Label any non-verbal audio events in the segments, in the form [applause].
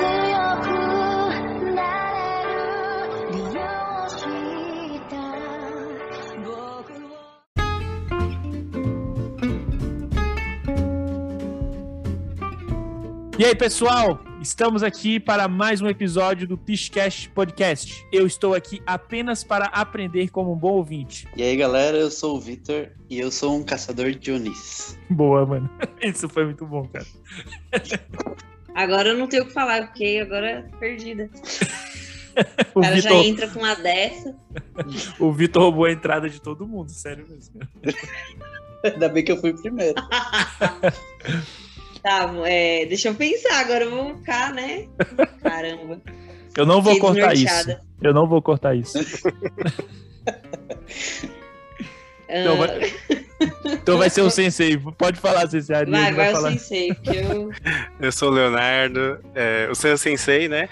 E aí, pessoal? Estamos aqui para mais um episódio do Tishcast Podcast. Eu estou aqui apenas para aprender como um bom ouvinte. E aí, galera, eu sou o Vitor e eu sou um caçador de Dionísio. Boa, mano. [laughs] Isso foi muito bom, cara. [laughs] Agora eu não tenho o que falar, porque agora perdida. [laughs] O cara já Vitor, entra com uma dessa. [laughs] o Vitor roubou a entrada de todo mundo, sério mesmo. [laughs] Ainda bem que eu fui primeiro. Tá, é, deixa eu pensar, agora eu vou ficar, né? Caramba. Eu não vou Fiquei cortar isso. Eu não vou cortar isso. Então Ah, vai, [laughs] então vai ser o Sensei. Pode falar, Sensei. A Ariane vai, vai o falar. sensei, porque eu. [laughs] Eu sou o Leonardo, é, o seu sensei, né?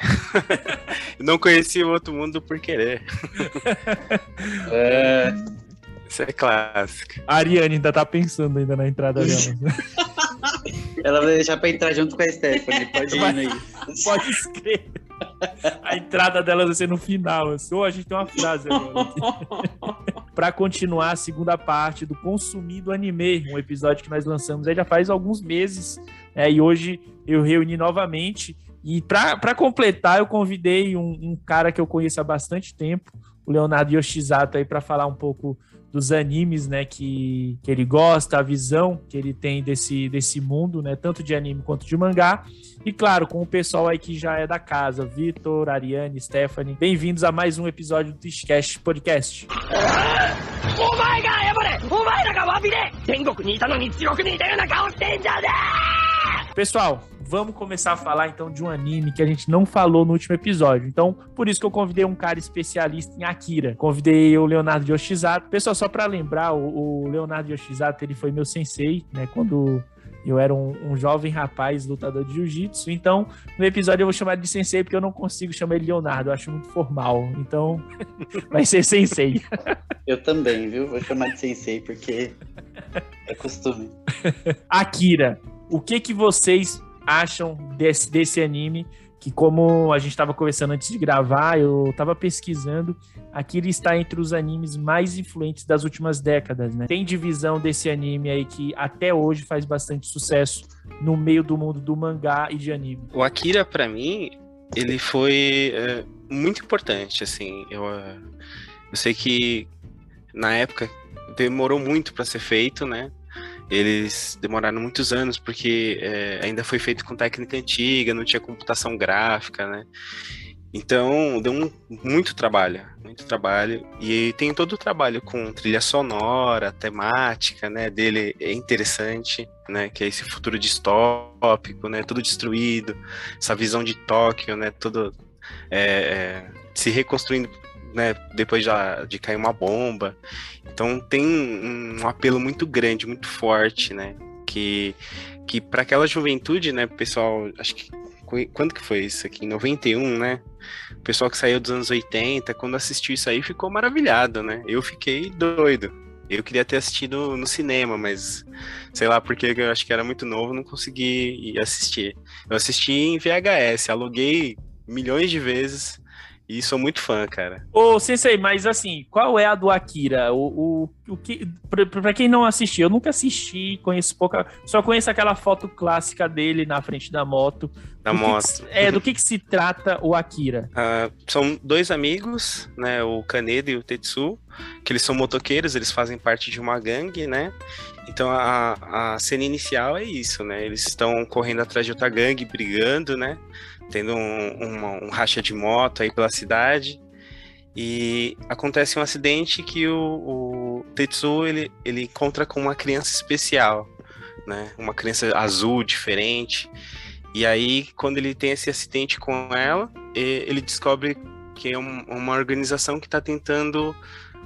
[laughs] Não conheci o outro mundo por querer. É, Isso é clássico. A Ariane ainda tá pensando ainda na entrada dela. Ela vai deixar pra entrar junto com a Stephanie. Pode ir Vai. aí. Pode escrever. A entrada dela vai ser no final. Assim. Ou a gente tem uma frase agora. [laughs] Pra continuar a segunda parte do Consumido Anime, um episódio que nós lançamos aí já faz alguns meses. né, e hoje eu reuni novamente. E pra pra completar, eu convidei um, um cara que eu conheço há bastante tempo, o Leonardo Yoshizato, aí para falar um pouco dos animes, né, que, que ele gosta, a visão que ele tem desse, desse mundo, né, tanto de anime quanto de mangá. E claro, com o pessoal aí que já é da casa, Vitor, Ariane, Stephanie, bem-vindos a mais um episódio do Twitchcast Podcast. Pessoal, vamos começar a falar então de um anime que a gente não falou no último episódio. Então, por isso que eu convidei um cara especialista em Akira. Convidei o Leonardo Yoshizato. Pessoal, só para lembrar, o, Leonardo Yoshizato, ele foi meu sensei, né, quando eu era um, um jovem rapaz lutador de jiu-jitsu. Então, no episódio eu vou chamar de sensei porque eu não consigo chamar ele de Leonardo, eu acho muito formal. Então, [laughs] vai ser sensei. Eu também, viu? Vou chamar de Sensei porque é costume. [laughs] Akira, o que que vocês acham desse, desse anime? Que como a gente estava conversando antes de gravar, eu estava pesquisando, Akira está entre os animes mais influentes das últimas décadas, né? Tem divisão desse anime aí que até hoje faz bastante sucesso no meio do mundo do mangá e de anime. O Akira, pra mim, ele foi é, muito importante, assim. Eu, é, eu sei que na época demorou muito pra ser feito, né? Eles demoraram muitos anos porque é, ainda foi feito com técnica antiga, não tinha computação gráfica, né? Então deu um- muito trabalho, muito trabalho. E tem todo o trabalho com trilha sonora, temática, né? Dele é interessante, né? Que é esse futuro distópico, né? Tudo destruído, essa visão de Tóquio, né? Tudo é, é, se reconstruindo, né? Depois já de cair uma bomba. Então tem um, apelo muito grande, muito forte, né? Que que para aquela juventude, né, pessoal, acho que qu- quando que foi isso aqui? Em 91, né? O pessoal que saiu dos anos 80, quando assistiu isso aí, ficou maravilhado, né? Eu fiquei doido. Eu queria ter assistido no cinema, mas sei lá, porque eu acho que era muito novo, não consegui ir assistir. Eu assisti em VHS, aluguei milhões de vezes e sou muito fã, cara. Ô, Sensei, mas assim, qual é a do Akira? O, o, o que, pra, pra quem não assistiu, eu nunca assisti, conheço pouca. Só conheço aquela foto clássica dele na frente da moto. Da Do que que moto. se- é, do que, que se trata o Akira? [laughs] Ah, são dois amigos, né? O Kaneda e o Tetsu, que eles são motoqueiros, eles fazem parte de uma gangue, né? Então a, a cena inicial é isso, né? Eles estão correndo atrás de outra gangue, brigando, né? Tendo um, uma- um racha de moto aí pela cidade. E acontece um acidente que o, o Tetsu ele, ele encontra com uma criança especial, né? Uma criança azul, diferente. E aí, quando ele tem esse acidente com ela, ele descobre que é um- uma organização que está tentando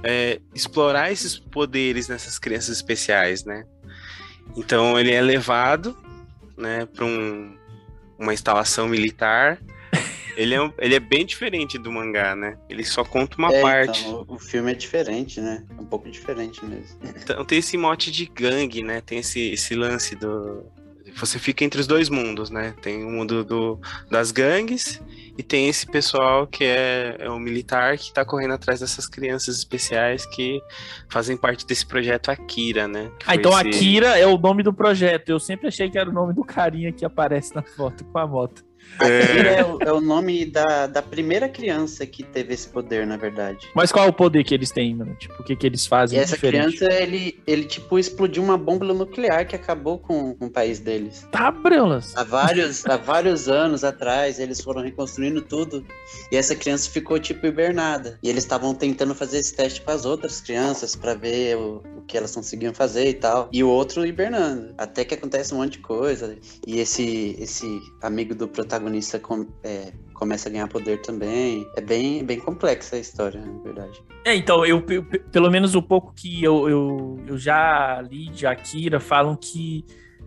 é, explorar esses poderes nessas crianças especiais, né? Então ele é levado, né, para um, uma instalação militar. [laughs] Ele é, um- ele é bem diferente do mangá, né? Ele só conta uma É, parte. então, o, o filme é diferente, né? É um pouco diferente mesmo. Então tem esse mote de gangue, né? Tem esse, esse lance do você fica entre os dois mundos, né? Tem o mundo do, das gangues e tem esse pessoal que é, é o militar que tá correndo atrás dessas crianças especiais que fazem parte desse projeto Akira, né? Que Ah, então esse- Akira é o nome do projeto. Eu sempre achei que era o nome do carinha que aparece na foto com a moto. É, o, é o nome da, da primeira criança que teve esse poder, na verdade. Mas qual é o poder que eles têm, mano? Tipo, o que, que eles E fazem essa diferente? criança, ele, ele tipo explodiu uma bomba nuclear que acabou com, com o país deles. Tá, Brelas. Há vários, há vários anos atrás, eles foram reconstruindo tudo. E essa criança ficou, tipo, hibernada. E eles estavam tentando fazer esse teste com as outras crianças pra ver o, o que elas conseguiam fazer e tal. E o outro hibernando. Até que acontece um monte de coisa. E esse, esse amigo do protagonista com- é, começa a ganhar poder também. É bem, bem complexa a história, na verdade. É, então, eu, eu- pelo menos o pouco que eu, eu, eu já li de Akira, falam que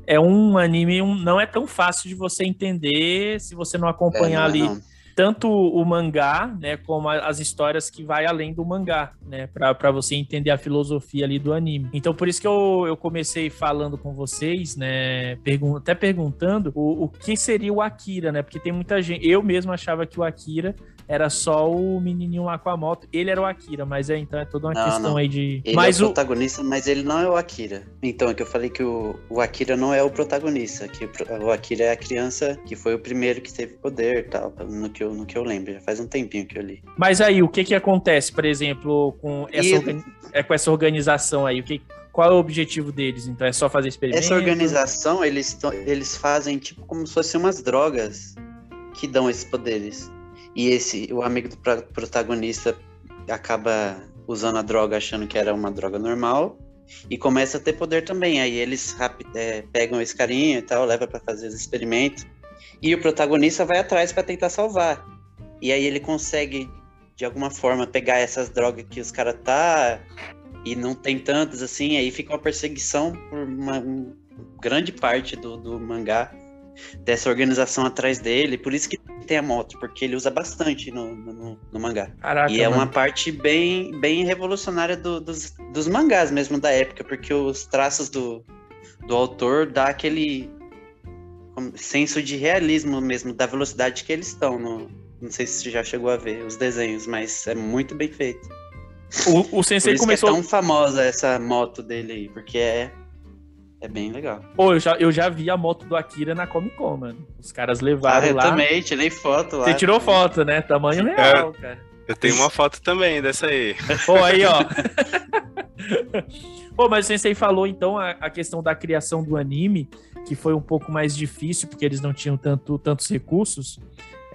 é um anime, um- não é tão fácil de você entender se você não É, acompanhar não é ali não. Tanto o mangá, né, como as histórias que vai além do mangá, né, pra você entender a filosofia ali do anime. Então, por isso que eu, eu comecei falando com vocês, né, pergun até perguntando o, o que seria o Akira, né, porque tem muita gente, eu mesmo achava que o Akira era só o menininho lá com a moto, ele era o Akira, mas é, então é toda uma Não, questão não. aí de... Ele mas é o o... protagonista, mas ele não é o Akira. Então, é que eu falei que o, o Akira não é o protagonista, que o, Akira é a criança que foi o primeiro que teve poder e tal, no que, eu, no que eu lembro. Já faz um tempinho que eu li. Mas aí, o que que acontece, por exemplo, com essa, E- organi- é, com essa organização aí? O que, qual é o objetivo deles? Então, é só fazer experimento? Essa organização, eles, eles fazem tipo como se fossem umas drogas que dão esses poderes. E esse, o amigo do pro- protagonista acaba usando a droga achando que era uma droga normal e começa a ter poder também. Aí eles é, pegam esse carinha e tal, leva pra fazer os experimentos. E o protagonista vai atrás pra tentar salvar. E aí ele consegue, de alguma forma, pegar essas drogas que os caras tá e não tem tantas assim. Aí fica uma perseguição por uma um- grande parte do, do mangá dessa organização atrás dele. Por isso que tem a moto, porque ele usa bastante no, no- no- mangá. Caraca, E é mano. uma parte bem, bem revolucionária do- dos, dos mangás mesmo da época, porque os traços do, do autor dá aquele senso de realismo mesmo, da velocidade que eles estão. No, não sei se você já chegou a ver os desenhos, mas é muito bem feito. O, o Por Sensei isso começou... que é tão famosa essa moto dele aí, porque é, é bem legal. Pô, eu já, eu já vi a moto do Akira na Comic Con, mano. Os caras Ah, levaram eu lá. também, tirei foto lá. Você tirou foto, né? Tamanho real, cara. Eu tenho uma foto também dessa aí. Pô, aí, ó. [laughs] Pô, mas o Sensei falou, então, a, a questão da criação do anime, que foi um pouco mais difícil, porque eles não tinham tanto, tantos recursos.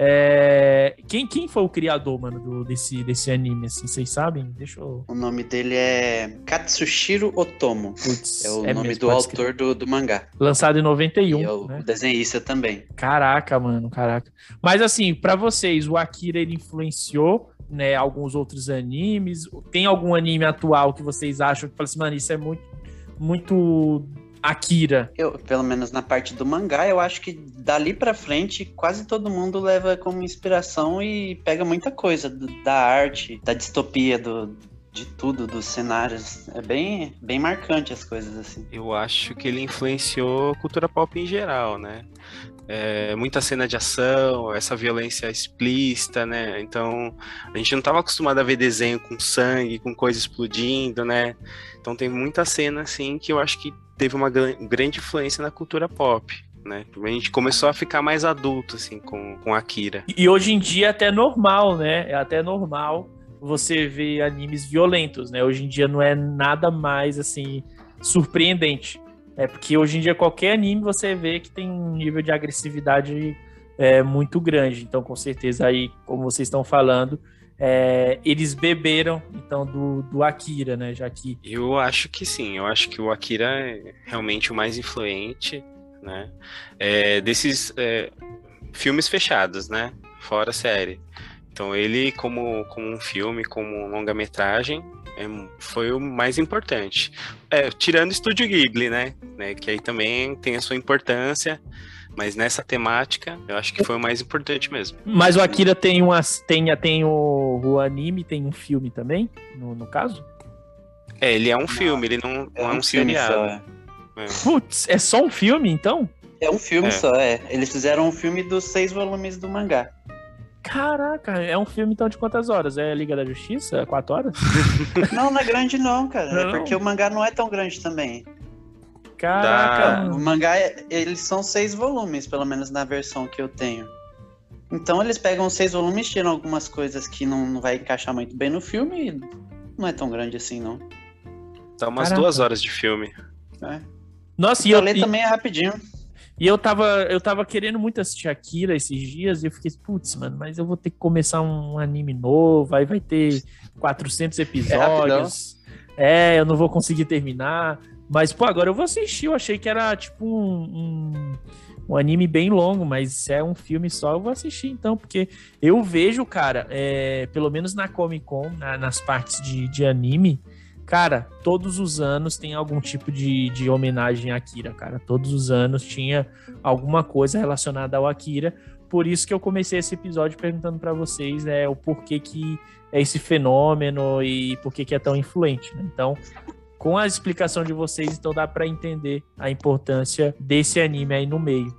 É, Quem, quem foi o criador, mano, do- desse, desse anime, assim? Vocês sabem? Deixa eu... O nome dele é Katsushiro Otomo. Putz, É o nome mesmo, do autor do, do mangá. Lançado em 91, e é o né? desenhista também. Caraca, mano, caraca. Mas assim, pra vocês, o Akira ele influenciou, né, alguns outros animes? Tem algum anime atual que vocês acham que fala assim, mano, isso é muito muito Akira? Eu, pelo menos na parte do mangá, eu acho que dali pra frente quase todo mundo leva como inspiração e pega muita coisa do- da arte, da distopia, do, de tudo, dos cenários. É bem, bem marcante as coisas assim. Eu acho que ele influenciou a cultura pop em geral, né? É, muita cena de ação, essa violência explícita, né? Então, a gente não estava acostumado a ver desenho com sangue, com coisa explodindo, né? Então tem muita cena, assim, que eu acho que teve uma gran- grande influência na cultura pop, né? A gente começou a ficar mais adulto, assim, com, com Akira. E hoje em dia é até normal, né? É até normal você ver animes violentos, né? Hoje em dia não é nada mais assim surpreendente. É porque hoje em dia qualquer anime você vê que tem um nível de agressividade é, muito grande. Então, com certeza aí, como vocês estão falando, é, eles beberam então do, do Akira, né? Já que Eu acho que sim, eu acho que o Akira é realmente o mais influente, né? É, desses é, filmes fechados, né? Fora série. Então ele, como, como um filme, como longa-metragem, é, foi o mais importante. É, tirando o Estúdio Ghibli, né? né? Que aí também tem a sua importância, mas nessa temática, eu acho que foi o mais importante mesmo. Mas o Akira tem umas. Tem, tem o, o anime, tem um filme também, no, no caso? É, ele é um filme, ele não, não é um, filme seriado. só. é. É. Putz, é só um filme, então? É um filme É. só, é. Eles fizeram um filme dos seis volumes do mangá. Caraca, é um filme então de quantas horas? É Liga da Justiça? Quatro horas? [laughs] Não, não é grande não, cara. Não? É porque o mangá não é tão grande também. Caraca, O mangá, é- eles são seis volumes, pelo menos na versão que eu tenho. Então eles pegam seis volumes, tiram algumas coisas que não, não vai encaixar muito bem no filme e não é tão grande assim, não. Dá umas Caraca. duas horas de filme. É. Nossa, e E eu, ler e, também é rapidinho. E eu tava, eu tava querendo muito assistir Akira esses dias e eu fiquei, putz, mano, mas eu vou ter que começar um anime novo, aí vai ter 400 episódios. É, eu não vou conseguir terminar. Mas, pô, agora eu vou assistir. Eu achei que era tipo um, um, um anime bem longo, mas se é um filme só, eu vou assistir então, porque eu vejo, cara, é, pelo menos na Comic Con, na- nas partes de, de anime, cara, todos os anos tem algum tipo de, de homenagem a Akira, cara. Todos os anos tinha alguma coisa relacionada ao Akira. Por isso que eu comecei esse episódio perguntando pra vocês é, o porquê que é esse fenômeno e por que é tão influente. né? Então, com a explicação de vocês, então dá pra entender a importância desse anime aí no meio.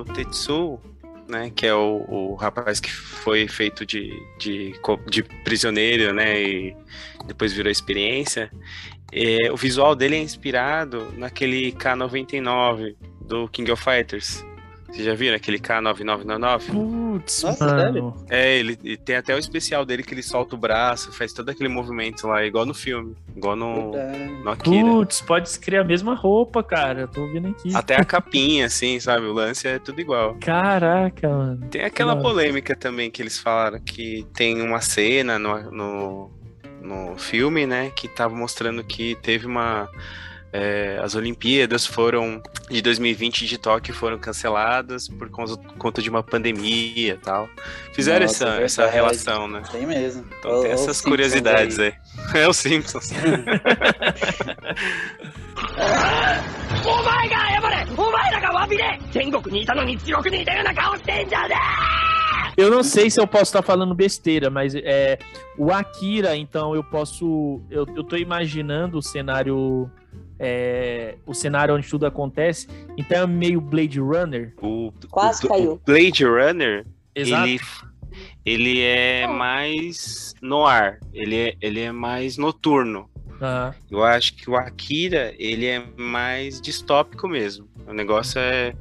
O Tetsu, né, que é o, o rapaz que foi feito de, de, de prisioneiro, né, e depois virou experiência, é, o visual dele é inspirado naquele K99 do King of Fighters. Vocês já viram aquele K9999? Putz, Nossa, mano. É, ele e tem até o especial dele que ele solta o braço, faz todo aquele movimento lá, igual no filme, igual no, no Akira. Putz, pode escrever a mesma roupa, cara. Eu tô vendo aqui. Até a capinha, assim, sabe? O lance é tudo igual. Caraca, mano. Tem aquela Nossa. polêmica também que eles falaram que tem uma cena no, no, no filme, né? Que tava mostrando que teve uma. é, as Olimpíadas foram de 2020 de Tóquio foram canceladas por conta, conta de uma pandemia e tal. Fizeram Nossa, essa, é essa verdade. relação, né? Tem mesmo. Então Ó- tem ó os essas Simpsons curiosidades aí. aí. [laughs] É o Simpsons. [laughs] お前が謝れお前らが詫びれ天国にいたのに地獄にいたような顔してんじゃね Eu não sei se eu posso estar falando besteira, mas é o Akira, então eu posso. Eu, eu tô imaginando o cenário. é, o cenário onde tudo acontece. Então é meio Blade Runner. O, Quase o- caiu. o Blade Runner, Exato. ele, ele é mais no ar, ele é, ele é mais noturno. Aham. Eu acho que o Akira, ele é mais distópico mesmo. O negócio é,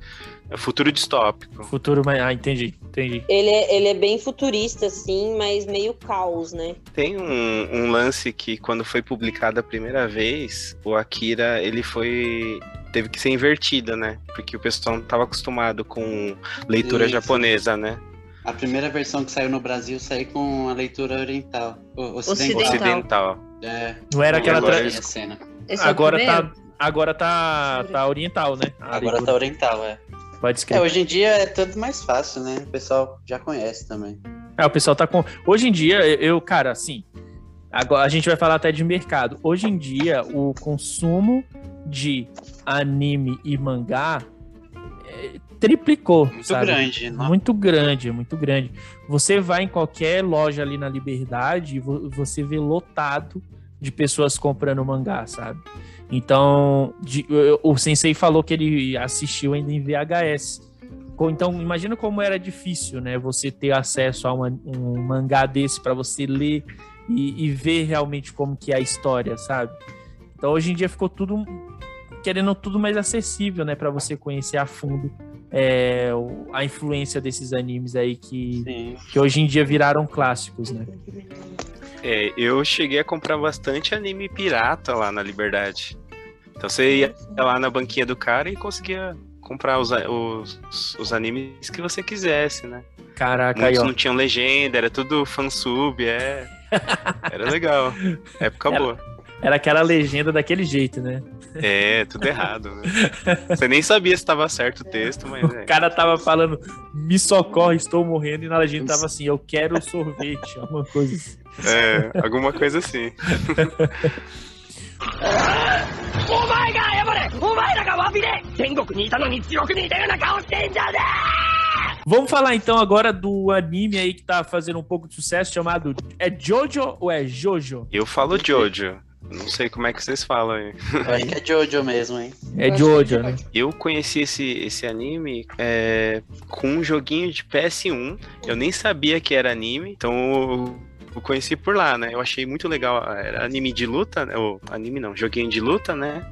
é futuro distópico. Futuro, mas. Ah, entendi, entendi. Ele é, ele é bem futurista, assim, mas meio caos, né? Tem um, um lance que quando foi publicado a primeira vez, o Akira, ele foi teve que ser invertida, né? Porque o pessoal não estava acostumado com leitura Isso. japonesa, né? A primeira versão que saiu no Brasil saiu com a leitura oriental. Ocidental. Ocidental. É, Não era aquela. agora tra- eles- a cena. Esse é o Agora tá. Agora tá, tá oriental, né? A Agora tá leitura. oriental, é. Pode É, escrever. hoje em dia é tudo mais fácil, né? O pessoal já conhece também. É, o pessoal tá com. Hoje em dia, eu, cara, assim. Agora a gente vai falar até de mercado. Hoje em dia, o consumo de anime e mangá é, triplicou. Muito sabe? grande. não- Muito grande, muito grande. Você vai em qualquer loja ali na Liberdade e vo- você vê lotado de pessoas comprando mangá, sabe? Então, de- o Sensei falou que ele assistiu ainda em VHS. Então, imagina como era difícil, né? Você ter acesso a uma- um mangá desse para você ler e, e ver realmente como que é a história, sabe? Então, hoje em dia ficou tudo querendo tudo mais acessível, né? Para você conhecer a fundo é, a influência desses animes aí que, Sim. que hoje em dia viraram clássicos, né? É, eu cheguei a comprar bastante anime pirata lá na Liberdade. Então você ia lá na banquinha do cara e conseguia comprar os, os, os animes que você quisesse, né? Caraca, aí, Muitos ó. não tinham legenda, era tudo fansub, é. [laughs] Era legal. Época Era- boa. Era aquela legenda daquele jeito, né? É, tudo errado. Né? Você nem sabia se estava certo o texto, mas O é. cara tava falando, me socorre, estou morrendo, e na legenda tava assim, eu quero sorvete, [laughs] alguma coisa assim. É, alguma coisa assim. [laughs] Vamos falar então agora do anime aí que tá fazendo um pouco de sucesso chamado é Jojo ou é Jojo? Eu falo Jojo. Não sei como é que vocês falam aí. Acho que é Jojo mesmo, hein? É Jojo, né? Eu conheci esse, esse anime é, com um joguinho de PS1. Eu nem sabia que era anime, então eu conheci por lá, né? Eu achei muito legal. Era anime de luta, né? ou anime não, joguinho de luta, né?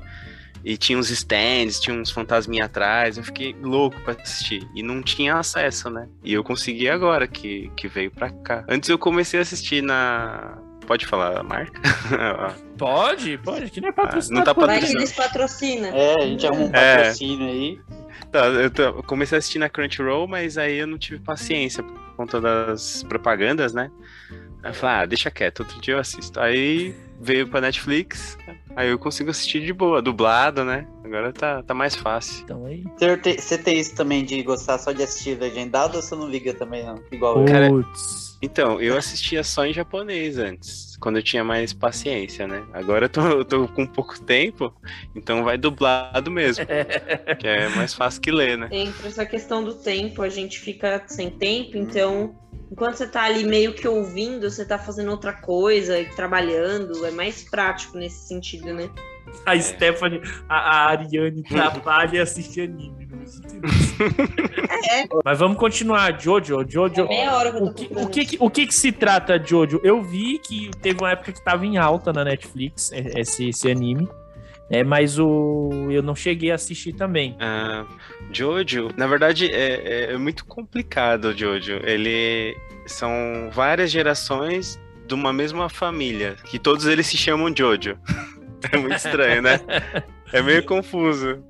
E tinha uns stands, tinha uns fantasminha atrás. Eu fiquei louco pra assistir. E não tinha acesso, né? E eu consegui agora que, que veio pra cá. Antes eu comecei a assistir na. Pode falar a marca? [laughs] Pode, pode, que não é patrocinado. não tá por Vai que eles patrocinam. É, a gente arruma um É. patrocínio aí. Tá, eu, tô- eu comecei a assistir na Crunchyroll, mas aí eu não tive paciência por conta das propagandas, né? Aí eu falei, ah, deixa quieto, outro dia eu assisto. Aí veio pra Netflix, aí eu consigo assistir de boa, dublado, né? Agora tá, tá mais fácil. Então aí. Você tem- Você tem isso também de gostar só de assistir legendado ou você não liga também, não? Igual eu. Cara. Então, eu assistia só em japonês antes, quando eu tinha mais paciência, né? Agora eu tô, eu tô com pouco tempo, então vai dublado mesmo, [laughs] que é mais fácil que ler, né? Entra essa questão do tempo, a gente fica sem tempo, então enquanto você tá ali meio que ouvindo, você tá fazendo outra coisa, trabalhando, é mais prático nesse sentido, né? A Stephanie, a, a Ariane trabalha e assiste anime. não entendo isso. Mas vamos continuar, Jojo. Jojo. É meia hora que eu tô O que, o, que, o que que se trata, Jojo? Eu vi que teve uma época que tava em alta na Netflix, é- esse, esse anime. É, mas o eu não cheguei a assistir também. Ah, Jojo, na verdade, é, é muito complicado, Jojo. Ele são várias gerações de uma mesma família, que todos eles se chamam Jojo. [laughs] [laughs] É muito estranho, né? É meio [laughs] confuso.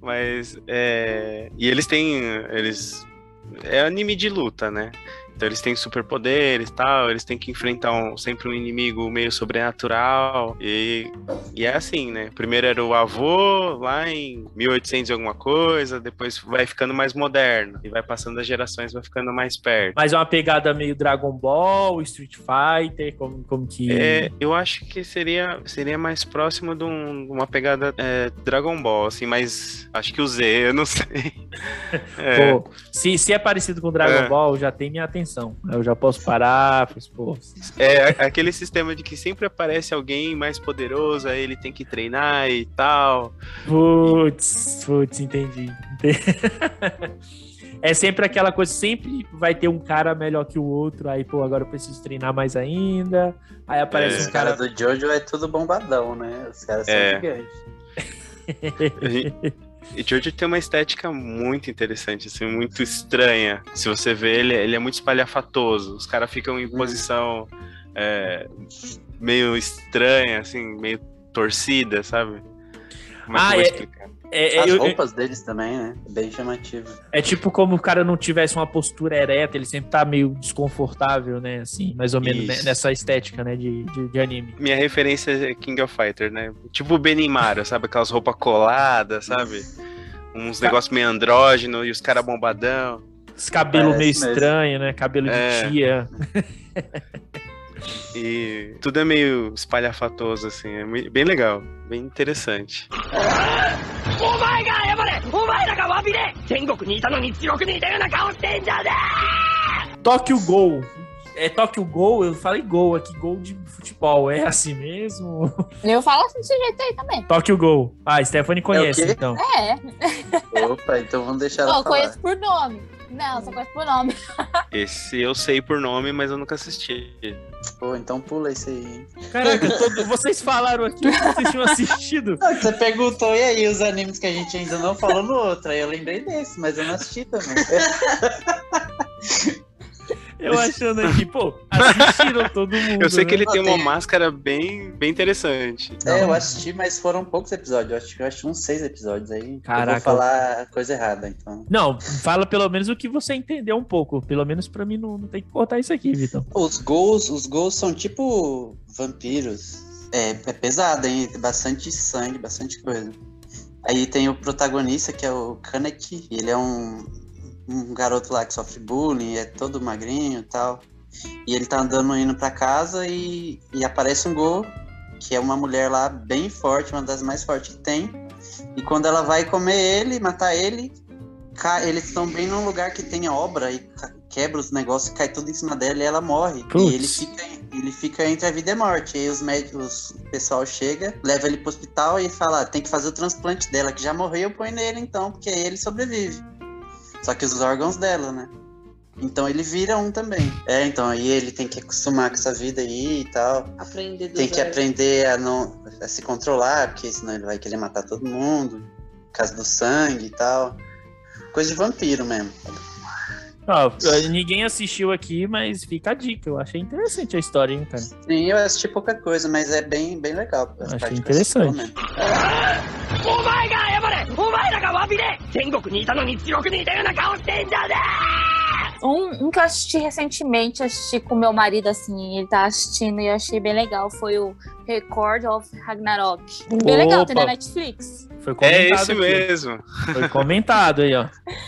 Mas é... E eles têm. Eles. É anime de luta, né? Então eles têm superpoderes e tal, eles têm que enfrentar um- sempre um inimigo meio sobrenatural. E, e é assim, né? Primeiro era o avô, lá em 1800 e alguma coisa, depois vai ficando mais moderno. E vai passando as gerações, vai ficando mais perto. Mas é uma pegada meio Dragon Ball, Street Fighter, como, como que. É, eu acho que seria, seria mais próximo de um- uma pegada é, Dragon Ball, assim, mas acho que o Z, eu não sei. [laughs] É, Pô, se, se é parecido com Dragon É. Ball, já tem minha atenção. Eu já posso parar, pois, pô. é aquele sistema de que sempre aparece alguém mais poderoso, aí ele tem que treinar e tal. Putz, putz, entendi. Entendi. [laughs] É sempre aquela coisa, sempre vai ter um cara melhor que o outro, aí, pô, agora eu preciso treinar mais ainda. Aí aparece É. Os um cara. caras do Jojo é tudo bombadão, né? Os caras são É. gigantes. E Jojo tem uma estética muito interessante, assim, muito estranha. Se você vê, ele, ele é muito espalhafatoso. Os caras ficam em posição é, meio estranha, assim, meio torcida, sabe? Como Ah, é- explicar? É, é, As eu- roupas deles também, né? Bem chamativo. é tipo como o cara não tivesse uma postura ereta, ele sempre tá meio desconfortável, né? Assim, mais ou menos né, nessa estética, né? De, de, de anime. Minha referência é King of Fighter, né? Tipo o Benimaru, sabe? Aquelas roupas coladas, sabe? Uns negócios meio andrógeno e os caras bombadão. Esse cabelo Parece meio mesmo. estranho, né? Cabelo É. de tia. E tudo é meio espalhafatoso, assim. É bem legal, bem interessante. Tóquio Gol. É Tóquio Gol, eu falei gol aqui, gol de futebol. É assim mesmo? Eu falo assim desse jeito aí também. Tóquio Gol. Ah, Stephanie é conhece, é então. É. Opa, então vamos deixar ela. Conheço por nome. Não, só conheço por nome. Esse eu sei por nome, mas eu nunca assisti. Pô, então pula esse aí. hein? Caraca, todo- vocês falaram aqui que [laughs] vocês tinham assistido. Não, Você perguntou, e aí, os animes que a gente ainda não falou no outro? Aí eu lembrei desse, mas eu não assisti também. [laughs] Eu achando aqui, pô, assistiram [laughs] todo mundo. Eu sei que né? ele tem uma Tem. máscara bem, bem interessante. É, eu assisti, mas foram poucos episódios. Eu acho que eu assisti uns seis episódios aí. Eu Caraca. vou falar coisa errada, então. Não, fala pelo menos o que você entendeu um pouco. Pelo menos pra mim não, não tem que cortar isso aqui, Vitão. Os gols, os gols são tipo vampiros. É, é pesado, hein? Tem bastante sangue, bastante coisa. Aí tem o protagonista, que é o Kaneki. Ele é um, um garoto lá que sofre bullying, é todo magrinho e tal. E ele tá andando indo pra casa e, e aparece um gol, que é uma mulher lá bem forte, uma das mais fortes que tem. E quando ela vai comer ele, matar ele, cai- eles estão bem num lugar que tem obra e quebra os negócios, cai tudo em cima dela e ela morre. Putz. E ele fica, ele fica entre a vida e a morte. E aí os médicos, o pessoal chega, leva ele pro hospital e fala: "Ah, tem que fazer o transplante dela, que já morreu, põe nele então, porque aí ele sobrevive. Só que os órgãos dela, né? Então ele vira um também. É, então aí ele tem que acostumar com essa vida aí e tal. Aprender do Tem que zero. aprender a não a se controlar, porque senão ele vai querer matar todo mundo. Por causa do sangue e tal. Coisa de vampiro mesmo. Ninguém assistiu aqui, mas fica a dica. Eu achei interessante a história, hein, cara? Sim, eu assisti pouca coisa, mas é bem, bem legal. Achei interessante. É. Um, um que eu assisti recentemente, assisti com meu marido, assim, ele tá assistindo e eu achei bem legal, foi o Record of Ragnarok. Bem Opa. legal, tem na Netflix. Foi comentado. É esse aqui. mesmo. Foi comentado aí, ó. [laughs]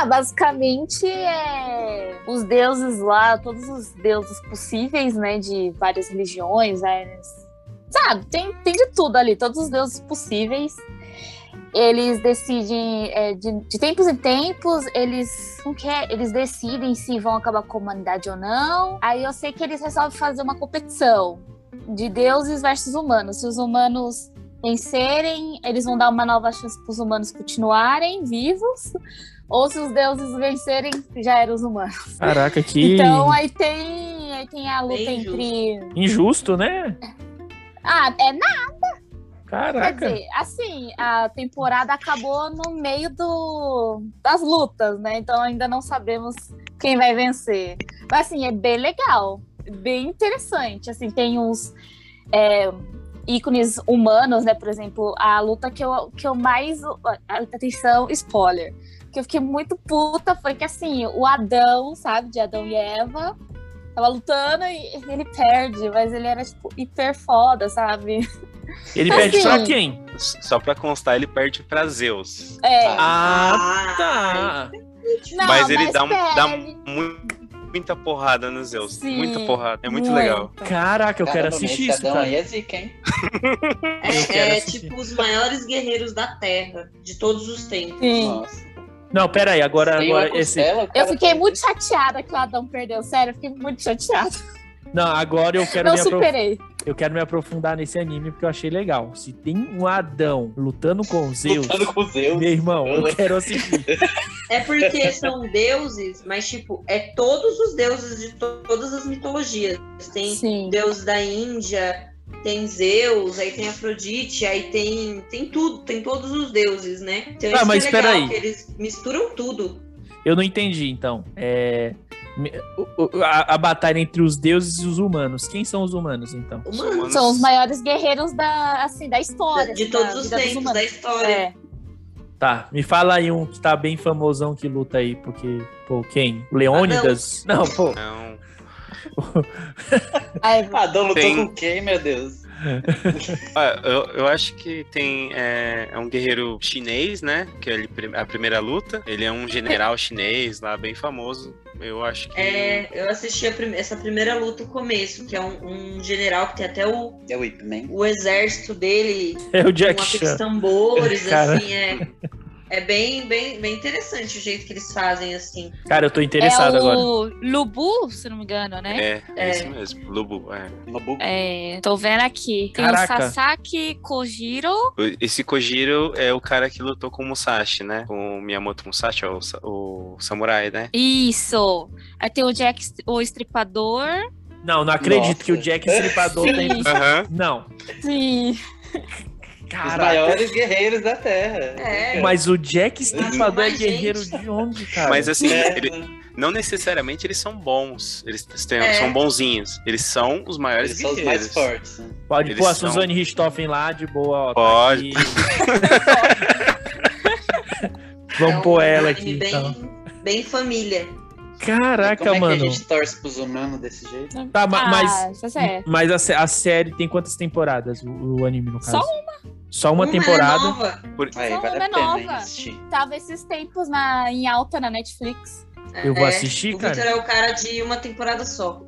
Ah, basicamente é os deuses lá, todos os deuses possíveis, né, de várias religiões, né, sabe, tem, tem de tudo ali, todos os deuses possíveis. Eles decidem, é, de, de tempos em tempos, eles não quer, eles decidem se vão acabar com a humanidade ou não. Aí eu sei que eles resolvem fazer uma competição de deuses versus humanos. Se os humanos vencerem, eles vão dar uma nova chance para os humanos continuarem vivos. Ou se os deuses vencerem, já eram os humanos. Caraca, que Então aí tem, aí tem a luta Bem entre. injusto, né? Ah, é nada. Quer Caraca. dizer, assim, a temporada acabou no meio do, das lutas, né? Então ainda não sabemos quem vai vencer. Mas assim, é bem legal, bem interessante. Assim, tem uns é, ícones humanos, né? Por exemplo, a luta que eu, que eu mais. Atenção, spoiler. Que eu fiquei muito puta foi que assim, o Adão, sabe, de Adão e Eva. Tava lutando e ele perde, mas ele era, tipo, hiper foda, sabe? Ele pede pra Assim. quem? Só pra constar, ele perde pra Zeus. É. Ah, tá. Não, mas ele dá, um- dá perde. mu- muita porrada no Zeus. Sim, muita porrada. É muito, muito. legal. Caraca, eu quero assistir isso, cara. aí é zica, hein? É, é tipo os maiores guerreiros da Terra, de todos os tempos. Sim. Nossa. Não, pera aí, agora, agora esse. costela, Eu fiquei muito chateada que o Adão perdeu, sério, eu fiquei muito chateada. Não, agora eu quero Não me aprofundar. superei. Eu quero me aprofundar nesse anime porque eu achei legal. Se tem um Adão lutando com Zeus, Lutando com Zeus. meu irmão, eu quero assistir. [laughs] É porque são deuses, mas tipo, é todos os deuses de to- todas as mitologias. Tem Sim. deus da Índia, tem Zeus, aí tem Afrodite, aí tem tem tudo, tem todos os deuses, né? Então Ah, isso mas é legal, peraí. que eles misturam tudo. Eu não entendi, então. É. A, a batalha entre os deuses e os humanos. Quem são os humanos, então? Humanos. São os maiores guerreiros da, assim, da história. de assim, todos da os tempos da história. É. Tá, me fala aí um que tá bem famosão que luta aí, porque, pô, quem? Leônidas? não, pô. Não. Aí, [laughs] Adão lutou Tem- com quem, meu Deus? [laughs] Ah, eu, eu acho que tem. É, é um guerreiro chinês, né? Que é ele- a primeira luta. Ele é um general chinês lá, bem famoso. Eu acho que. É, eu assisti a prim- essa primeira luta, o começo, que é um, um general que tem até o, É o Ip Man. o exército dele É o Jack Chan. tambores, Cara. assim, é, [laughs] é bem, bem, bem interessante o jeito que eles fazem, assim. Cara, eu tô é interessado agora. o Lubu, se não me engano, né? É, é, É. isso mesmo. Lubu. É. Nobu. É, tô vendo aqui. Tem Caraca. o Sasaki Kojiro. Esse Kojiro é o cara que lutou com o Musashi, né? Com o Miyamoto Musashi, ó, o, o samurai, né? Isso. Aí tem o Jack, o Estripador. Não, não acredito Nossa. que o Jack Stripador Sim. tem. Aham. Não. Sim. Os Caraca. maiores guerreiros da Terra. É. Mas o Jack Stripador é guerreiro gente. de onde, cara? Mas assim, É, ele- não necessariamente eles são bons. Eles têm- É. são bonzinhos. Eles são os maiores eles são os guerreiros. mais fortes. né? Pode eles pôr a são- Suzane Richthofen lá de boa, ó. tá Pode. aqui. [laughs] Vamos É um pôr ela aqui, bem, então. bem família. Caraca, Como é mano. que a gente torce pros humanos desse jeito? Tá, mas, Ah, isso é certo. mas a, a série tem quantas temporadas? O, o anime, no caso? Só Só uma Uma temporada. É nova. Aí Só vale uma a pena hein, nova. assistir. Tava esses tempos na, em alta na Netflix. Eu vou É, assistir, o cara. Victor é o cara de uma temporada só.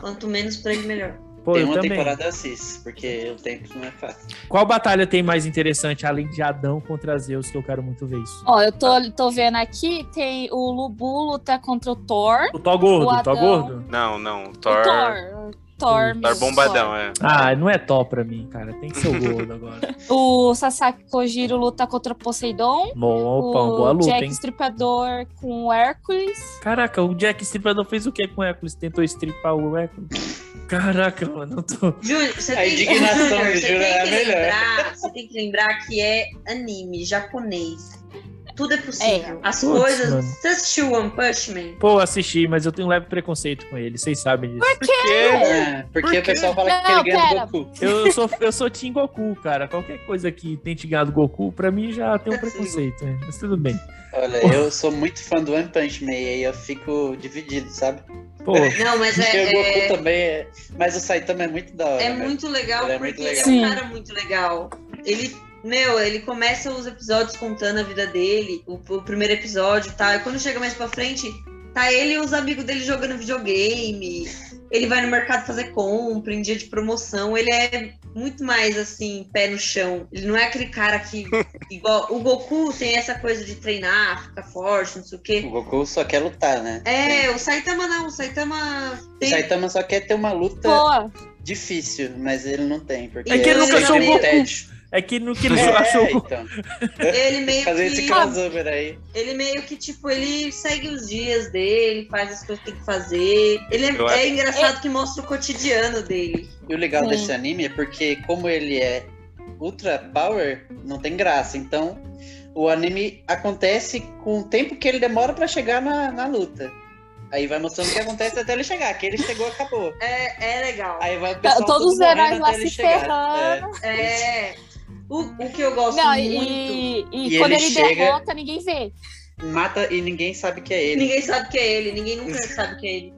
Quanto menos pra ele, melhor. Pô, tem eu uma também. temporada eu assisto, porque o tempo não é fácil. Qual batalha tem mais interessante, além de Adão contra Zeus, que eu quero muito ver isso? Ó, eu tô, tô vendo aqui, tem o Lubu luta contra o Thor. O Thor gordo, O o Thor gordo? Não, não. O Thor. Thor. Thor, Thor Thor bombadão, é. Ah, não é Thor pra mim, cara. Tem que ser o gordo agora. [laughs] O Sasaki Kojiro luta contra Poseidon. Bom, opa, o boa luta, Jack hein? Stripador com o Hércules. Caraca, o Jack Stripador fez o que com o Hércules? Tentou estripar o Hércules? Caraca, mano, eu tô... Júnior, você A tem, indignação Júnior, do tem é que melhor. lembrar, você tem que lembrar que é anime japonês. Tudo é possível. É. As Putz, coisas. mano. Você assistiu One Punch Man? Pô, assisti, mas eu tenho um leve preconceito com ele, vocês sabem disso. Por quê? É, porque Por o pessoal fala que Não, ele ganha pera. do Goku. Eu sou, eu sou Team Goku, cara. Qualquer coisa que tente ganhar do Goku, pra mim já tem um [laughs] preconceito, né? Mas tudo bem. Olha, eu sou muito fã do One Punch Man, e aí eu fico dividido, sabe? Pô, Não, mas Porque é, o Goku é, também é. Mas o Saitama é muito da hora. é né? muito legal Ele é porque muito ele é legal. um Sim. cara muito legal. Ele, meu, ele começa os episódios contando a vida dele, o, o primeiro episódio, tá? E quando chega mais pra frente, tá ele e os amigos dele jogando videogame. Ele vai no mercado fazer compra em dia de promoção. Ele é muito mais assim, pé no chão. Ele não é aquele cara que. [laughs] igual o Goku tem essa coisa de treinar, ficar forte, não sei o O quê. Goku só quer lutar, né? É, o Saitama não, o Saitama O tem. Saitama só quer ter uma luta Pô, difícil, mas ele não tem. Porque É que ele nunca ele achou tem o Goku. tédio. É que no que ele É, achou. então. Ele meio Fazer esse que. crossover aí. Ele meio que, tipo, ele segue os dias dele, faz as coisas que tem que fazer. Ele é, é engraçado que mostra o cotidiano dele. E o legal Sim. desse anime é porque, como ele é ultra power, não tem graça. Então, o anime acontece com o tempo que ele demora pra chegar na, na luta. Aí vai mostrando o que acontece até ele chegar. Que ele chegou, acabou. É, é legal. Aí vai o pessoal todos os heróis lá se chegar. ferrando. É. O, o que eu gosto Não, muito. e, e E quando ele ele, chega- derrota, ninguém vê. Mata e ninguém sabe que é ele. Ninguém sabe que é ele, ninguém nunca sabe que é ele.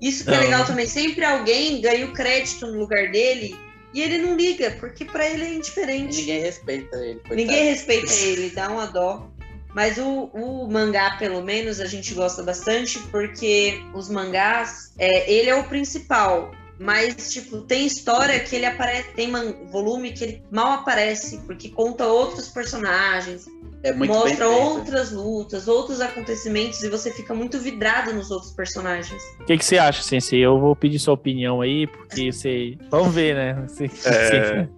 Isso que é legal também. Sempre alguém ganha o crédito no lugar dele e ele não liga, porque pra ele é indiferente. ninguém respeita ele. coitado. Ninguém respeita [laughs] ele, dá uma dó. Mas o, o mangá, pelo menos, a gente gosta bastante, porque os mangás, é, ele é o principal. Mas, tipo, tem história que ele aparece, tem volume que ele mal aparece, porque conta outros personagens, É muito mostra outras lutas, outros acontecimentos, e você fica muito vidrado nos outros personagens. O que, que você acha, Sensei? Eu vou pedir sua opinião aí, porque [laughs] você. Vamos ver, né? Você- É.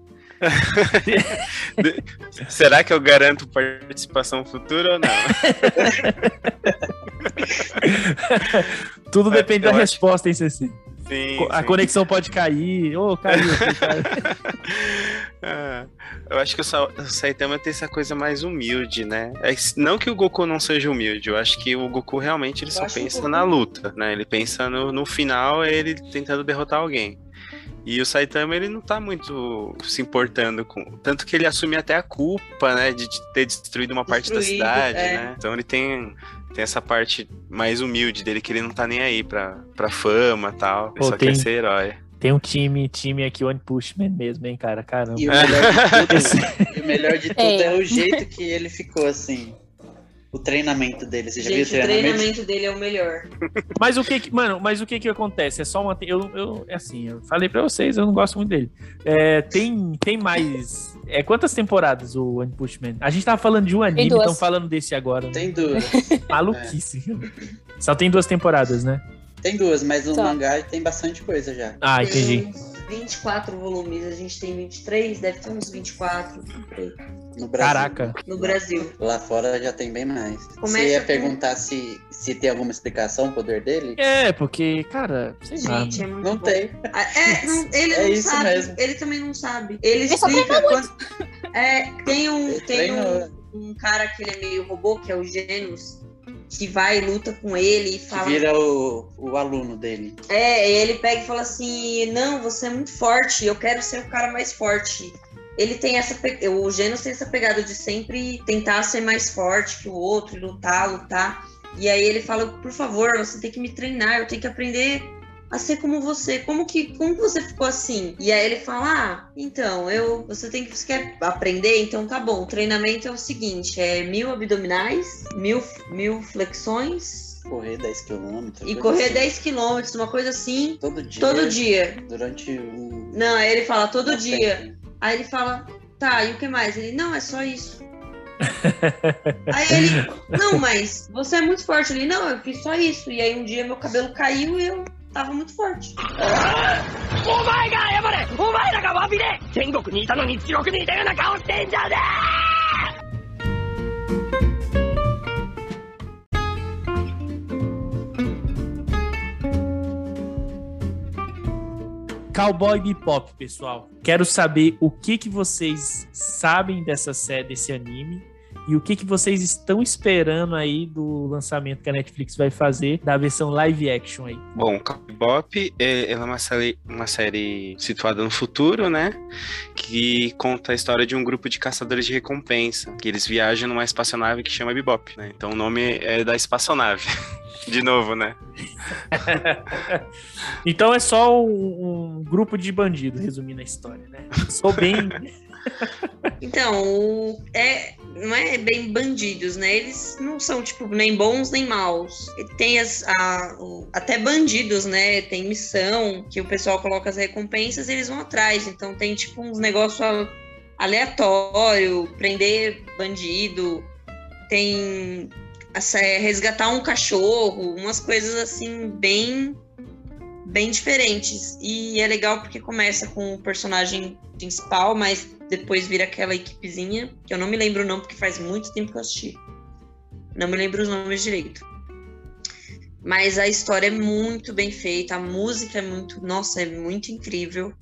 [laughs] [laughs] Será que eu garanto participação futura ou não? Tudo depende eu da acho- resposta, hein, Ceci? Sim, A sim. conexão pode cair. Ô, caiu aqui, [laughs] caiu. Ah, eu acho que o Sa- o Saitama tem essa coisa mais humilde, né? É não que o Goku não seja humilde, eu acho que o Goku realmente ele Eu só que pensa na luta, né? Ele pensa no, no final, é ele tentando derrotar alguém. E o Saitama, ele não tá muito se importando com. Tanto que ele assume até a culpa, né? De ter destruído uma parte da cidade, é. né? Então ele tem, tem essa parte mais humilde dele, que ele não tá nem aí pra, pra fama e tal. Ele Pô, só tem- quer ser herói. Tem um time, time aqui, One Pushman mesmo, hein, cara? Caramba. E o melhor de tudo, [laughs] o melhor de tudo É. é. o jeito que ele ficou assim. O treinamento dele. Você já viu o Gente, o treinamento? treinamento dele é o melhor. [laughs] Mas o que, que- mano, mas o que que acontece? É só uma eu, eu é assim, eu falei pra vocês, eu não gosto muito dele. É, tem tem mais é quantas temporadas o One Punch Man? A gente tava falando de um anime, estão falando desse agora. né? Tem duas. [laughs] Maluquice. Só tem duas temporadas, né? Tem duas, mas no Tá. mangá tem bastante coisa já. Ah, entendi. 24 volumes, a gente tem 23, deve ter uns 24 por aí, No Brasil. Caraca. no Brasil. Lá fora já tem bem mais. Começa Você ia com- perguntar se, se tem alguma explicação o poder dele? É, porque, cara, sei lá. Gente, é muito Não bom. tem. Ah, É, [laughs] não- ele É não isso sabe, mesmo. ele também não sabe. Ele explica quando... É, tem um, tem um, um cara que ele é meio robô, que é o Genos, que vai e luta com ele e Que fala. vira o, o aluno dele. É, ele pega e fala assim: Não, você é muito forte, eu quero ser o cara mais forte. Ele tem essa. pe- O Genos tem essa pegada de sempre tentar ser mais forte que o outro, lutar, lutar. E aí ele fala: Por favor, você tem que me treinar, eu tenho que aprender a ser como você. Como que, como você ficou assim? E aí ele fala: Ah, então, eu. Você tem que. Você quer aprender? Então tá bom. O treinamento é o seguinte: é mil abdominais, mil, mil flexões correr 10 km. E correr 10 quilômetros, uma coisa assim, todo dia. todo dia. Durante um. Não, aí ele fala todo dia. série. Aí ele fala, tá, e o que mais? Ele, não, é só isso. [laughs] aí ele, não, mas você é muito forte. Ele, não, eu fiz só isso. E aí um dia meu cabelo caiu e eu tava muito forte. Cowboy Bebop, pessoal. Quero saber o que, que vocês sabem dessa série, desse anime e o que que vocês estão esperando aí do lançamento que a Netflix vai fazer da versão live action aí? Bom, Bebop é, ela é uma série, uma série situada no futuro, né? Que conta a história de um grupo de caçadores de recompensa. Que eles viajam numa espaçonave que chama Bebop, né? Então o nome é da espaçonave. [laughs] De novo, né? [laughs] então é só um, um grupo de bandidos, resumindo a história, né? Sou bem. [laughs] Então, é, não é bem bandidos, né? Eles não são, tipo, nem bons nem maus. Tem as, a- o- até bandidos, né? Tem missão, que o pessoal coloca as recompensas e eles vão atrás. Então tem, tipo, uns negócios aleatório, prender bandido, tem essa- é, resgatar um cachorro, umas coisas assim, bem bem diferentes. E é legal porque começa com o personagem principal, mas depois vira aquela equipezinha, que eu não me lembro o nome, porque faz muito tempo que eu assisti. Não me lembro os nomes direito. Mas a história é muito bem feita, a música é muito, nossa, é muito incrível.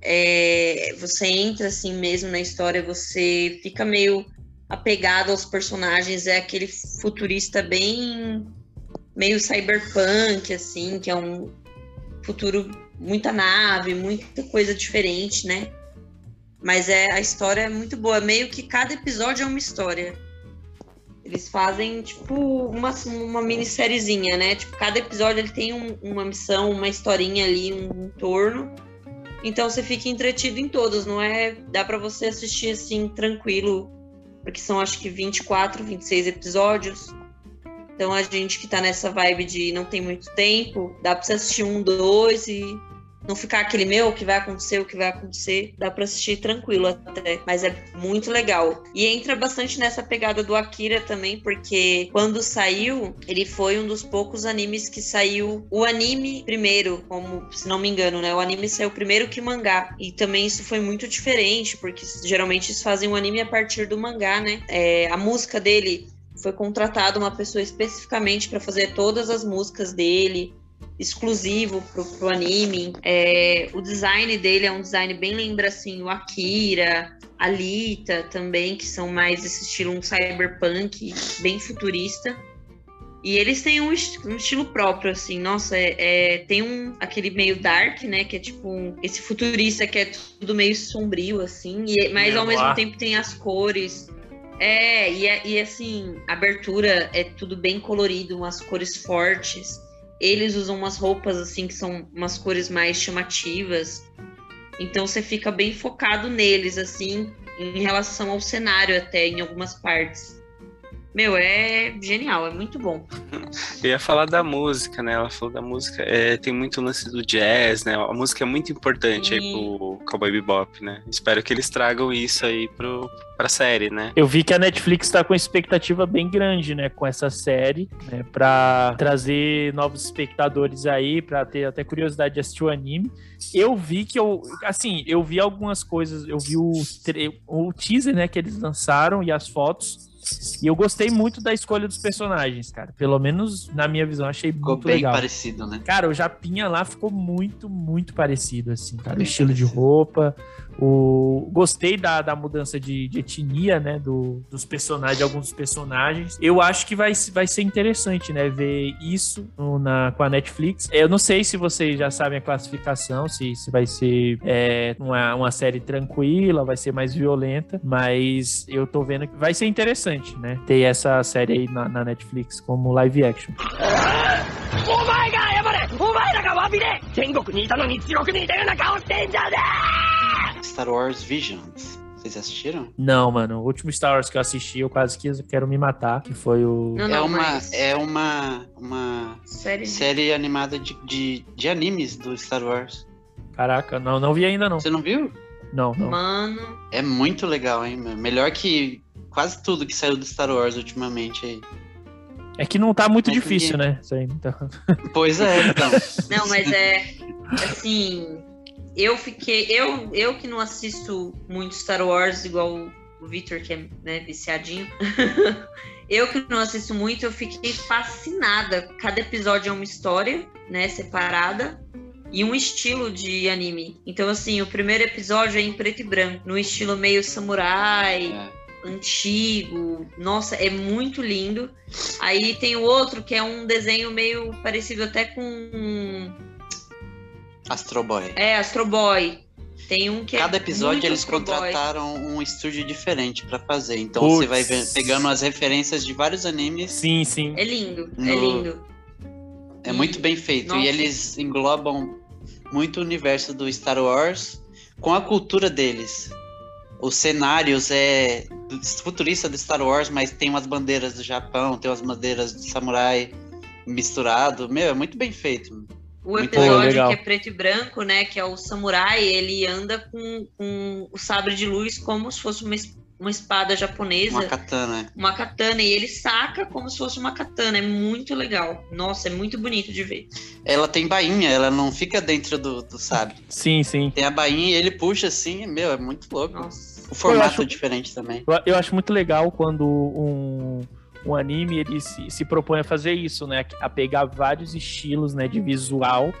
É, você entra assim mesmo na história, você fica meio apegado aos personagens, é aquele futurista bem meio cyberpunk, assim, que é um futuro, muita nave, muita coisa diferente, né? Mas é a história é muito boa, meio que cada episódio é uma história. Eles fazem, tipo, uma, uma minissériezinha, né? Tipo, cada episódio ele tem um- uma missão, uma historinha ali, um entorno. Então você fica entretido em todos, não é? Dá pra você assistir assim, tranquilo, porque são acho que 24, 26 episódios. Então a gente que tá nessa vibe de não tem muito tempo, dá pra você assistir um, dois e não ficar aquele meu, o que vai acontecer, o que vai acontecer. Dá pra assistir tranquilo até. Mas é muito legal. E entra bastante nessa pegada do Akira também, porque quando saiu, ele foi um dos poucos animes que saiu o anime primeiro, como se não me engano, né? O anime saiu primeiro que mangá. E também isso foi muito diferente, porque geralmente eles fazem o anime a partir do mangá, né? É, a música dele foi contratada uma pessoa especificamente para fazer todas as músicas dele, exclusivo pro, pro anime. É, o design dele é um design bem lembra assim o Akira, a Alita também, que são mais esse estilo um cyberpunk, bem futurista. E eles têm um, est- um estilo próprio, assim, nossa, é, é- tem um aquele meio dark, né? Que é tipo um- esse futurista que é tudo meio sombrio, assim, e, mas ao mesmo tempo tem as cores. É, e, é- e assim, a abertura é tudo bem colorido, umas cores fortes. Eles usam umas roupas assim que são umas cores mais chamativas. Então você fica bem focado neles, assim, em relação ao cenário até, em algumas partes. Meu, é genial, é muito bom. [laughs] Eu ia falar da música, né? Ela falou da música. é, tem muito lance do jazz, né? A música é muito importante aí pro Cowboy Bebop, né? Espero que eles tragam isso aí pro, pra série, né? Eu vi que a Netflix tá com expectativa bem grande, né, com essa série, né, para trazer novos espectadores aí, pra ter até curiosidade de assistir o anime. Eu vi que eu, assim, eu vi algumas coisas, eu vi o, tre- o teaser, né, que eles lançaram e as fotos. E eu gostei muito da escolha dos personagens, cara. Pelo menos na minha visão, achei Ficou muito bem legal. parecido, né? Cara, o Japinha lá ficou muito, muito parecido, assim, cara. O Bem estilo de parecido. roupa. O... Gostei da, da mudança de, de etnia, né? Do, dos personagens, de alguns dos personagens. Eu acho que vai, vai ser interessante, né? Ver isso no- na, com a Netflix. Eu não sei se vocês já sabem a classificação, se, se vai ser é, uma, uma série tranquila, vai ser mais violenta, mas eu tô vendo que vai ser interessante, né? Ter essa série aí na, na Netflix como live action. お前が謝れお前らが詫びれ天国にいたのに地獄にいたような顔してんじゃね Star Wars Visions. Vocês assistiram? Não, mano. O último Star Wars que eu assisti, eu quase quis, quero me matar, que foi o. Não, é não, uma, mas... é uma, uma Série. série animada de, de, de animes do Star Wars. Caraca, não, não vi ainda, não. Você não viu? Não, não. Mano, É muito legal, hein, meu? Melhor que quase tudo que saiu do Star Wars ultimamente aí. É que não tá muito Mas difícil, né? Isso aí, então. Pois é, então. não, mas é assim, eu fiquei, eu, eu que não assisto muito Star Wars igual o Victor que é né, viciadinho. [laughs] eu que não assisto muito, eu fiquei fascinada. Cada episódio é uma história, né, separada e um estilo de anime. Então assim, o primeiro episódio é em preto e branco, no estilo meio samurai. É. antigo. Nossa, é muito lindo. Aí tem o outro que é um desenho meio parecido até com Astro Boy. é Astro Boy. Tem um que Cada é episódio eles Astro Boy. contrataram um estúdio diferente pra fazer. Então Puts. você vai ver- pegando as referências de vários animes. Sim, sim. É lindo, é No- lindo. É muito bem feito. Nossa. E eles englobam muito o universo do Star Wars com a cultura deles. Os cenários é futurista do Star Wars, mas tem umas bandeiras do Japão, tem umas bandeiras do samurai misturado. Meu, é muito bem feito. O episódio legal. que é preto e branco, né? Que é o samurai, ele anda com, com o sabre de luz como se fosse uma, uma espada japonesa. Uma katana. uma katana e ele saca como se fosse uma katana. É muito legal. Nossa, é muito bonito de ver. Ela tem bainha, ela não fica dentro do, do sabre. Sim, sim. Tem a bainha e ele puxa assim, meu, é muito louco. Nossa. O formato acho- é diferente também. Eu, eu acho muito legal quando um, um anime ele se, se propõe a fazer isso, né? A pegar vários estilos, né? De visual,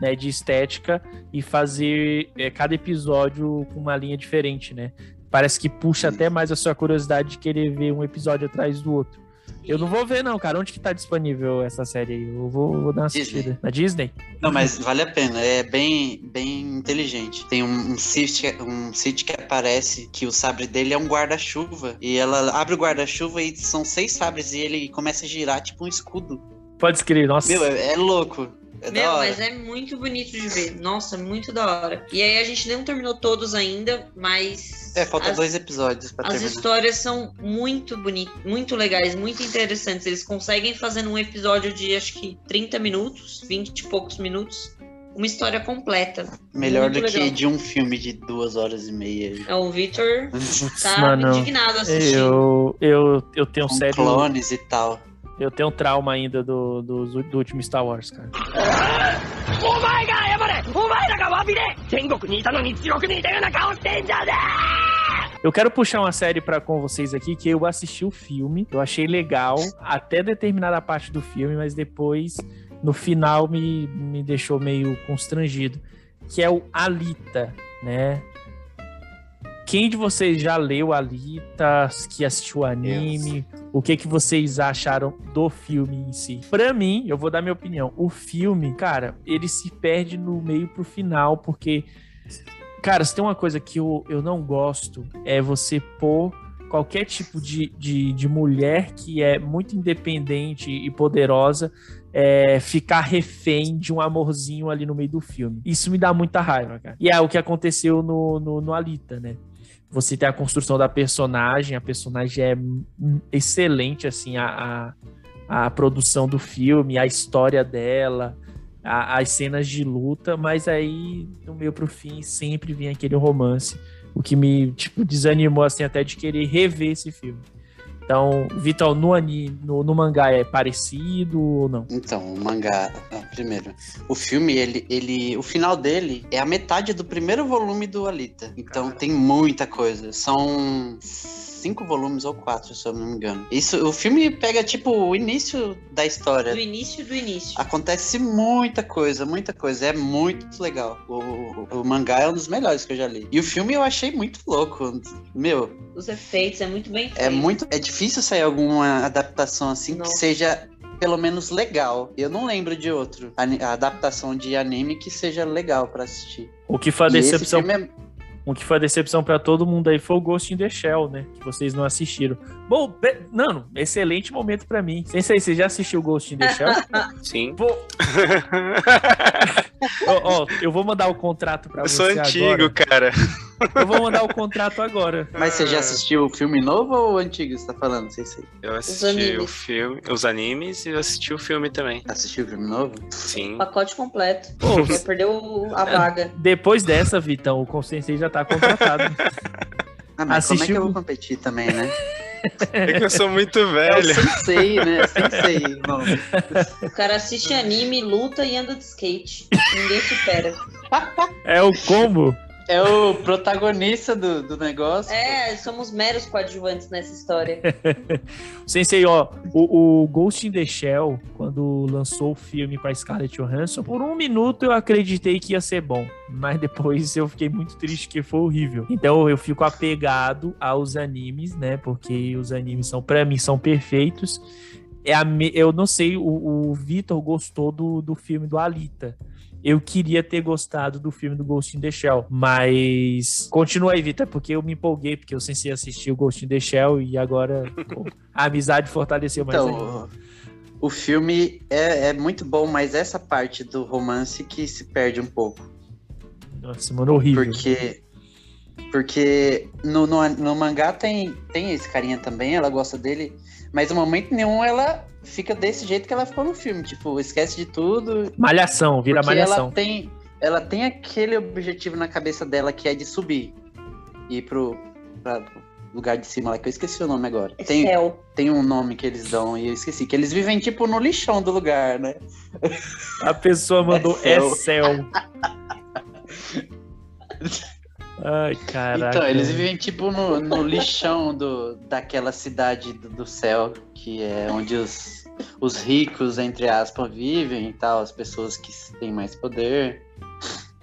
né? De estética e fazer é, cada episódio com uma linha diferente, né? Parece que puxa até mais a sua curiosidade de querer ver um episódio atrás do outro. Eu não vou ver, não, cara. Onde que tá disponível essa série aí? Eu vou, vou dar uma Disney. assistida. Na Disney? Não, mas vale a pena. É bem, bem inteligente. Tem um, um um Sith que aparece que o sabre dele é um guarda-chuva. E ela abre o guarda-chuva e são seis sabres e ele começa a girar tipo um escudo. Pode escrever, nossa. Meu, é, é louco. É Meu, da hora. mas é muito bonito de ver. Nossa, muito da hora. E aí a gente não terminou todos ainda, mas. É, falta as, dois episódios pra As terminar. histórias são muito bonitas, muito legais, muito interessantes. Eles conseguem fazer num episódio de acho que 30 minutos, 20 e poucos minutos, uma história completa. Melhor muito do que legal. de um filme de duas horas e meia. É, O Victor [laughs] tá Mano, indignado assistindo. Eu, eu, eu tenho um sério. clones e tal. Eu tenho trauma ainda do, do, do último Star Wars, cara. Eu quero puxar uma série para com vocês aqui que eu assisti o filme, eu achei legal até determinada parte do filme, mas depois no final me, me deixou meio constrangido, que é o Alita, né? Quem de vocês já leu Alita, que assistiu o anime? O que que vocês acharam do filme em si? Pra mim, eu vou dar minha opinião. O filme, cara, ele se perde no meio pro final, porque Cara, se tem uma coisa que eu, eu não gosto, é você pôr qualquer tipo de, de, de mulher que é muito independente e poderosa é, ficar refém de um amorzinho ali no meio do filme. Isso me dá muita raiva, cara. E é o que aconteceu no, no, no Alita, né? Você tem a construção da personagem, a personagem é excelente, assim, a, a, a produção do filme, a história dela, a- as cenas de luta, mas aí, no meio pro fim, sempre vinha aquele romance, o que me, tipo, desanimou, assim, até de querer rever esse filme. Então, Vitor, no, ani- no, no mangá é parecido ou não? Então, o mangá, primeiro, o filme, ele, ele, o final dele é a metade do primeiro volume do Alita. Então tem muita coisa. São cinco volumes ou quatro, se eu não me engano. Isso, o filme pega tipo o início da história. Do início do início. Acontece muita coisa, muita coisa. É muito legal. O, o- o mangá é um dos melhores que eu já li. E o filme eu achei muito louco. Meu, Os efeitos é muito bem feito. é muito. É difícil sair alguma adaptação assim Nossa. que seja pelo menos legal. Eu não lembro de outro a adaptação de anime que seja legal pra assistir. O que foi a E esse decepção, filme é- o que foi a decepção para todo mundo aí foi o Ghost in the Shell, né? Que vocês não assistiram. Bom, be- Nano, excelente momento para mim. Sem sei, você já assistiu Ghost in the Shell? Sim. Vou, [laughs] ó, ó, eu vou mandar o contrato para Eu você sou antigo, agora. cara. Eu vou mandar o contrato agora. Mas você já assistiu o filme novo ou o antigo? Você tá falando? Não sei se Eu assisti o filme, os animes e eu assisti o filme também. assistiu o filme novo. Sim. Pacote completo. Pô, Vai perder o- a vaga. [laughs] depois dessa, Vitão, o Consensei já tá contratado. Ah, mas como é que Assistiu- eu vou competir também, né? É que eu sou muito É o velho. Sensei, né? Sensei, não. O cara assiste anime, luta e anda de skate. Ninguém supera. É o combo. É o protagonista do, do negócio. É, somos meros coadjuvantes nessa história. [laughs] Sensei, ó, o, o Ghost in the Shell, quando lançou o filme com a Scarlett Johansson, por um minuto eu acreditei que ia ser bom, mas depois eu fiquei muito triste que foi horrível. Então eu fico apegado aos animes, né? Porque os animes são, para mim, são perfeitos. É a me- eu não sei, o, o Vitor gostou do, do filme do Alita. Eu queria ter gostado do filme do Ghost in the Shell, mas continua aí, Vitor, porque eu me empolguei, porque eu sensei assistir o Ghost in the Shell e agora pô, [laughs] a amizade fortaleceu mais ainda. Então, o, o filme é, é muito bom, mas essa parte do romance que se perde um pouco. Nossa, mano, horrível. Porque. Porque no, no, no mangá tem, tem esse carinha também, ela gosta dele, mas no momento nenhum ela fica desse jeito que ela ficou no filme. Tipo, esquece de tudo. Malhação, vira porque malhação. ela tem, ela tem aquele objetivo na cabeça dela que é de subir. E ir pro pra lugar de cima lá, que eu esqueci o nome agora. É Tem, céu. tem um nome que eles dão e eu esqueci. Que eles vivem tipo no lixão do lugar, né? A pessoa mandou É é céu. Ai, caraca. Então, eles vivem tipo no, no lixão do, daquela cidade do, do céu, que é onde os, os ricos, entre aspas, vivem e tal, as pessoas que têm mais poder.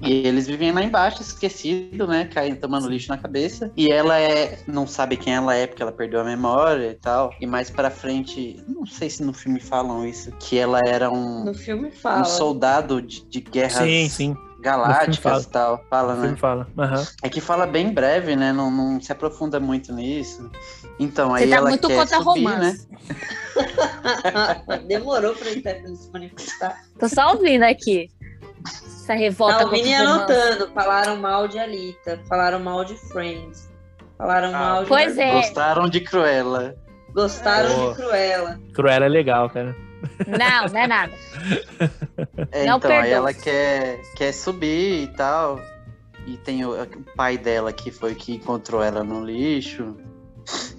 E eles vivem lá embaixo, esquecido, né? Caindo, tomando lixo na cabeça. E ela é. Não sabe quem ela é, porque ela perdeu a memória e tal. E mais pra frente, não sei se no filme falam isso, que ela era um, No filme um fala. soldado de, de guerras Sim, sim. Galácticas e tal. Fala, né? fala. Aham. É que fala bem breve, né? Não, não se aprofunda muito nisso. Então, Você aí tá ela muito quer contra subir, né? romance. [laughs] Demorou pra Stephanie se manifestar. Tô só ouvindo aqui. Essa revolta Não, romance. anotando. Falaram mal de Alita. Falaram mal de Friends. Falaram Ah, mal de. pois é. Gostaram de Cruella. Gostaram Boa. de Cruella. Cruella é legal, cara. Não, não é nada. É, Não então, aí ela quer, quer subir e tal. E tem o, o pai dela que foi que encontrou ela no lixo.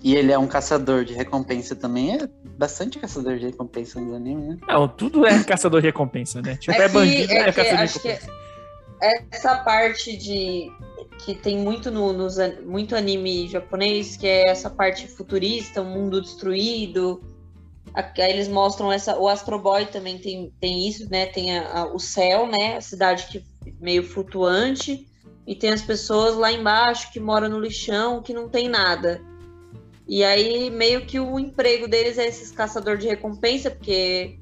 E ele é um caçador de recompensa também. É bastante caçador de recompensa no anime, né? Não, tudo é caçador de recompensa, né? Tipo, é, É que- bandido, é, é que caçador de acho que recompensa. essa parte de que tem muito no nos muito anime japonês que é essa parte futurista, um mundo destruído. Aí eles mostram essa o Astro Boy também tem, tem isso, né? Tem a- a- o céu, né? A cidade que meio flutuante e tem as pessoas lá embaixo que moram no lixão que não tem nada. E aí meio que o emprego deles é esses caçador de recompensa porque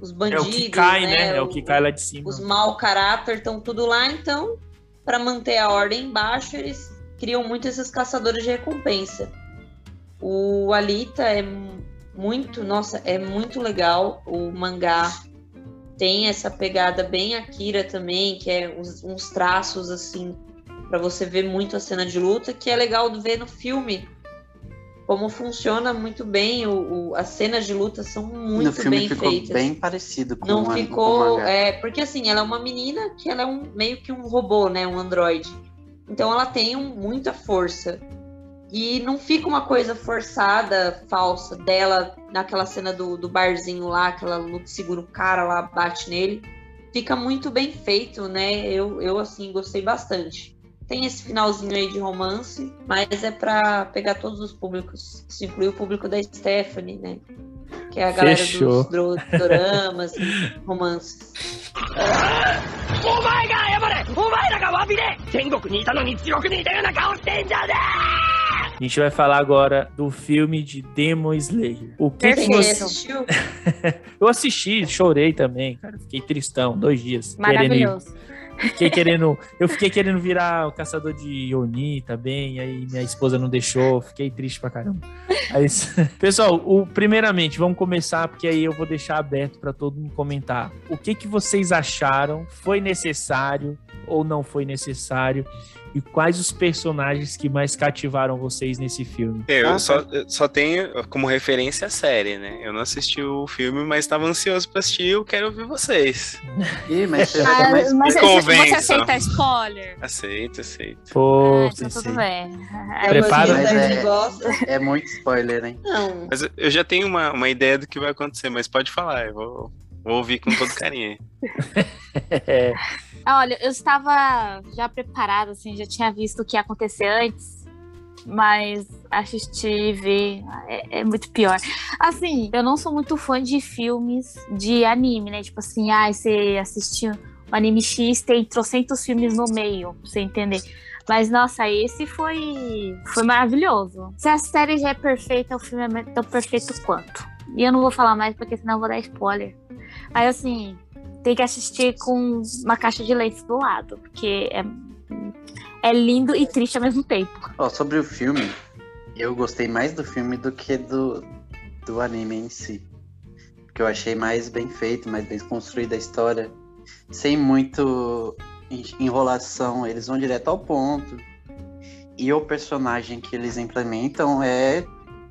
os É bandidos, o que cai, né? É o o- que cai lá de cima. os mau caráter estão tudo lá, então, para manter a ordem embaixo, eles criam muito esses caçadores de recompensa. O Alita é muito, nossa, é muito legal. O mangá tem essa pegada bem Akira também, que é uns, uns traços assim, para você ver muito a cena de luta, que é legal ver no filme. Como funciona muito bem, o, o- as cenas de luta são muito no filme bem ficou feitas bem parecido com não com ficou. mangá. É, porque assim, ela é uma menina que ela é um, meio que um robô, né? Um androide. Então ela tem um- muita força. E não fica uma coisa forçada, falsa, dela naquela cena do, do barzinho lá, que ela luta, segura o cara lá, bate nele. Fica muito bem feito, né? Eu, eu assim, gostei bastante. Tem esse finalzinho aí de romance, mas é pra pegar todos os públicos. Isso inclui o público da Stephanie, né? Que é a galera Fechou. dos dro- doramas e romances. [laughs] お前が謝れお前らが詫びれ天国にいたのに地獄にいたような顔してんじゃね a gente vai falar agora do filme de Demon Slayer. O que, que Você assistiu? [laughs] Eu assisti, chorei também, cara. Fiquei tristão, dois dias. Querendo Maravilhoso. Fiquei querendo. Eu fiquei querendo virar o caçador de Oni também. Aí minha esposa não deixou. Fiquei triste pra caramba. Aí, [laughs] pessoal, o, primeiramente, vamos começar, porque aí eu vou deixar aberto pra todo mundo comentar. O que, que vocês acharam? Foi necessário ou não foi necessário? E quais os personagens que mais cativaram vocês nesse filme? Eu Ah, só, eu só tenho como referência a série, né? Eu não assisti o filme, mas estava ansioso pra assistir e eu quero ouvir vocês. [laughs] Ih, mas você Ah, mais. mas você, aceita spoiler? Aceito, aceito. Pô, Ah, então tudo bem. [laughs] É, Prepara- mas Mas é-. É muito spoiler, hein? Não. Mas eu- eu já tenho uma, uma ideia do que vai acontecer, mas pode falar, eu vou, vou ouvir com todo carinho. É, [laughs] Olha, eu estava já preparada, assim, já tinha visto o que ia acontecer antes, mas assistir e ver é, é muito pior. Assim, eu não sou muito fã de filmes de anime, né? Tipo assim, ah, você assistiu o anime X, tem trocentos filmes no meio, pra você entender. Mas, nossa, esse foi, foi maravilhoso. Se a série já é perfeita, o filme é tão perfeito quanto. E eu não vou falar mais, porque senão eu vou dar spoiler. Aí, assim, tem que assistir com uma caixa de leite do lado, porque é, é lindo e triste ao mesmo tempo. Ó, sobre o filme, eu gostei mais do filme do que do, do anime em si. Porque eu achei mais bem feito, mais bem construída a história. Sem muito en- enrolação, eles vão direto ao ponto. E o personagem que eles implementam é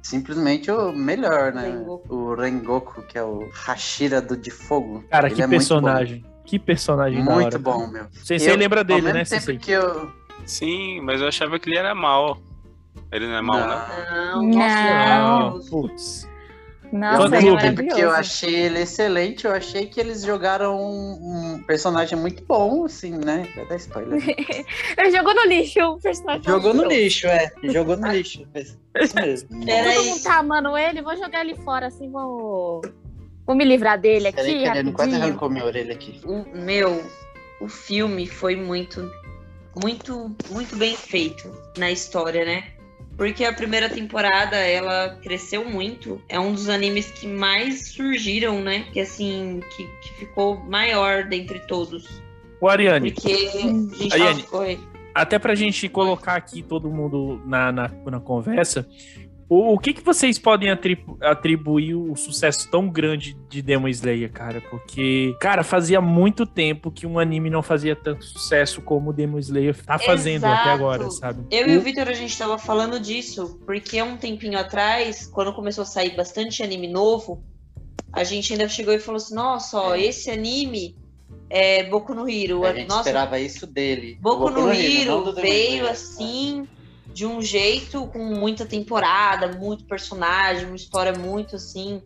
simplesmente o melhor, né? Rengoku. O Rengoku, que é o Hashira do de Fogo. cara, Ele que é muito personagem. Que personagem Muito hora. bom, meu. Eu, lembra dele, né, tempo Sensei? que eu. Sim, mas eu achava que ele era mal. Ele não é mal, Não. não? Não, Não. Não, nossa, putz. Nossa, é mesmo clube? tempo que eu achei ele excelente, eu achei que eles jogaram um, um personagem muito bom, assim, né? Vai dar spoiler. [laughs] Ele jogou no lixo o personagem. Jogou no lixo, é. Jogou no lixo. É Isso mesmo. Pera Todo mundo tá amando ele, vou jogar ele fora, assim, vou... Vou me livrar dele aqui, Peraí, querendo, quase arrancou minha orelha aqui. o meu, o filme foi muito, muito, muito bem feito na história, né? Porque a primeira temporada ela cresceu muito. É um dos animes que mais surgiram, né? Que assim, que, que ficou maior dentre todos. O Ariane, Porque a gente Ariane. até pra gente colocar aqui todo mundo na, na, na conversa, o, o que, que vocês podem atribu- atribuir o sucesso tão grande de Demon Slayer, cara? Porque, cara, fazia muito tempo que um anime não fazia tanto sucesso como o Demon Slayer tá fazendo Exato. até agora, sabe? Eu e o Vitor, a gente tava falando disso, porque um tempinho atrás, quando começou a sair bastante anime novo, a gente ainda chegou e falou assim, nossa, ó, esse anime é Boku no Hero. A gente nossa, esperava isso dele. Boku no não Hero veio assim, de um jeito, com muita temporada, muito personagem, uma história muito assim.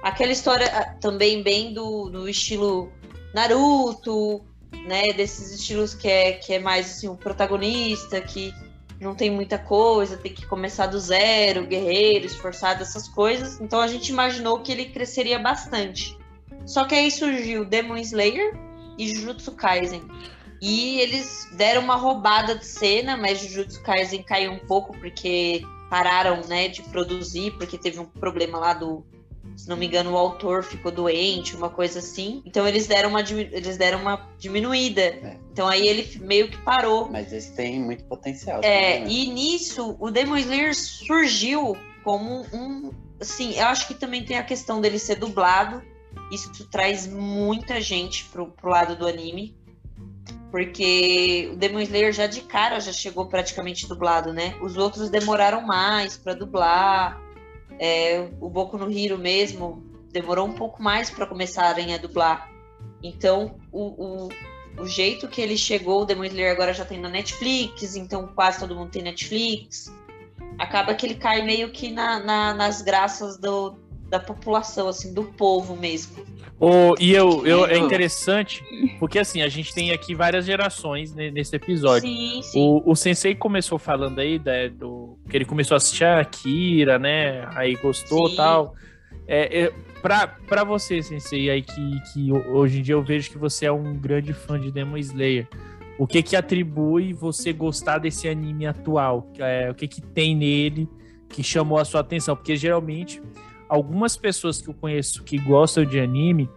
Aquela história ah, também bem do, do estilo Naruto, né? Desses estilos que é, que é mais assim, o protagonista, que não tem muita coisa, tem que começar do zero, guerreiro, esforçado, essas coisas. Então a gente imaginou que ele cresceria bastante. Só que aí surgiu Demon Slayer e Jujutsu Kaisen. E eles deram uma roubada de cena, mas Jujutsu Kaisen caiu um pouco porque pararam, né, de produzir, porque teve um problema lá do, se não me engano, o autor ficou doente, uma coisa assim. Então eles deram uma, eles deram uma diminuída. Então aí ele meio que parou. Mas esse tem muito potencial. É, também, né? e nisso o Demon Slayer surgiu como um, assim, eu acho que também tem a questão dele ser dublado. Isso traz muita gente pro, pro lado do anime. Porque o Demon Slayer já de cara já chegou praticamente dublado, né? Os outros demoraram mais pra dublar. É, o Boku no Hero mesmo demorou um pouco mais para começarem a dublar. Então, o, o, o jeito que ele chegou, o Demon Slayer agora já tem na Netflix, então quase todo mundo tem Netflix. Acaba que ele cai meio que na, na- nas graças do, da população, assim, do povo mesmo. O, e eu, eu, é interessante, porque assim, a gente tem aqui várias gerações ne- nesse episódio. Sim, sim. O, o Sensei começou falando aí né, do que ele começou a assistir a Akira, né? Aí gostou e tal. É, é, pra, pra você, Sensei, aí que, que hoje em dia eu vejo que você é um grande fã de Demon Slayer. O que que atribui você gostar desse anime atual? É, o que que tem nele que chamou a sua atenção? Porque geralmente algumas pessoas que eu conheço que gostam de anime,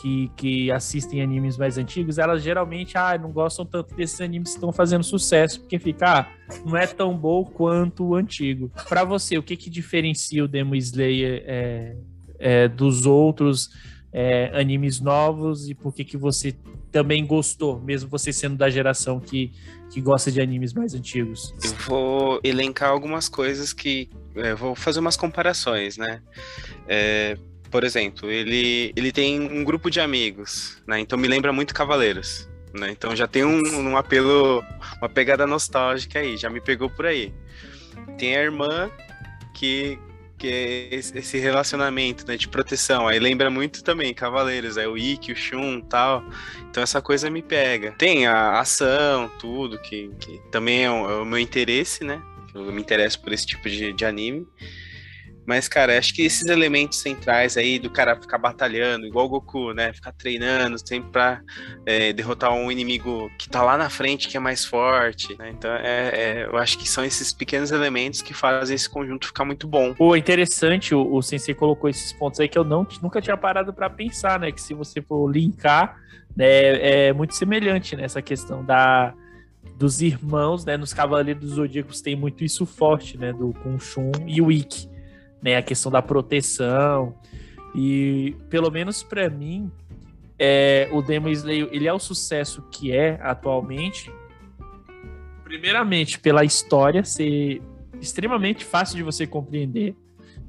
que, que assistem animes mais antigos, elas geralmente ah, não gostam tanto desses animes que estão fazendo sucesso, porque fica, ah, não é tão bom quanto o antigo. Pra você, o que que diferencia o Demon Slayer é, é, dos outros é, animes novos e por que, que você também gostou, mesmo você sendo da geração que, que gosta de animes mais antigos? Eu vou elencar algumas coisas que. é, vou fazer umas comparações, né? É, por exemplo, ele, ele tem um grupo de amigos, né? Então me lembra muito Cavaleiros. Né? Então já tem um, um apelo, uma pegada nostálgica aí, já me pegou por aí. Tem a irmã que, que é esse relacionamento né, de proteção. Aí lembra muito também Cavaleiros, é o Ikki, o Shun tal. Então essa coisa me pega. Tem a ação, tudo, que, que também é o, é o meu interesse, né? Eu me interesso por esse tipo de, de anime. Mas, cara, acho que esses elementos centrais aí do cara ficar batalhando, igual o Goku, né? Ficar treinando sempre pra é, derrotar um inimigo que tá lá na frente, que é mais forte, né? Então, é, é, eu acho que são esses pequenos elementos que fazem esse conjunto ficar muito bom. Pô, interessante, o, o Sensei colocou esses pontos aí que eu não, nunca tinha parado para pensar, né? Que se você for linkar, né, é muito semelhante nessa questão da, dos irmãos, né? Nos Cavaleiros dos Zodíacos tem muito isso forte, né? Do Khun-Shun e o Ikki, né? A questão da proteção. E, pelo menos para mim, é, o Demon Slayer, ele é o sucesso que é atualmente, primeiramente pela história ser extremamente fácil de você compreender.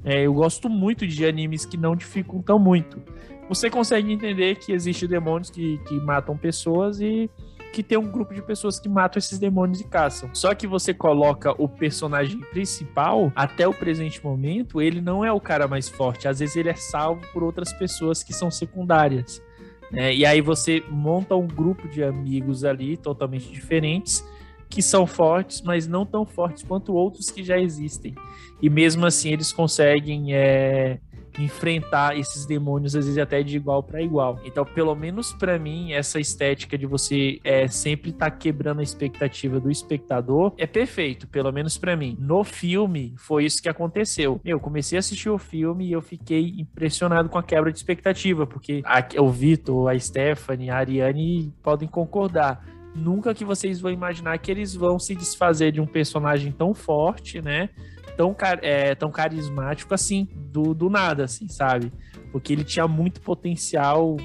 É, eu gosto muito de animes que não dificultam muito. Você consegue entender que existem demônios que, que matam pessoas e que tem um grupo de pessoas que matam esses demônios e caçam. Só que você coloca o personagem principal, até o presente momento, ele não é o cara mais forte. Às vezes ele é salvo por outras pessoas que são secundárias. né? e aí você monta um grupo de amigos ali, totalmente diferentes, que são fortes, mas não tão fortes quanto outros que já existem. E mesmo assim eles conseguem é, enfrentar esses demônios, às vezes até de igual para igual. Então, pelo menos para mim, essa estética de você é, sempre estar quebrando a expectativa do espectador é perfeito, pelo menos para mim. No filme, foi isso que aconteceu. Eu comecei a assistir o filme e eu fiquei impressionado com a quebra de expectativa, porque a- o Vitor, a Stephanie, a Ariane podem concordar nunca que vocês vão imaginar que eles vão se desfazer de um personagem tão forte, né? Tão, car- é, tão carismático assim, do, do nada, assim, sabe? Porque ele tinha muito potencial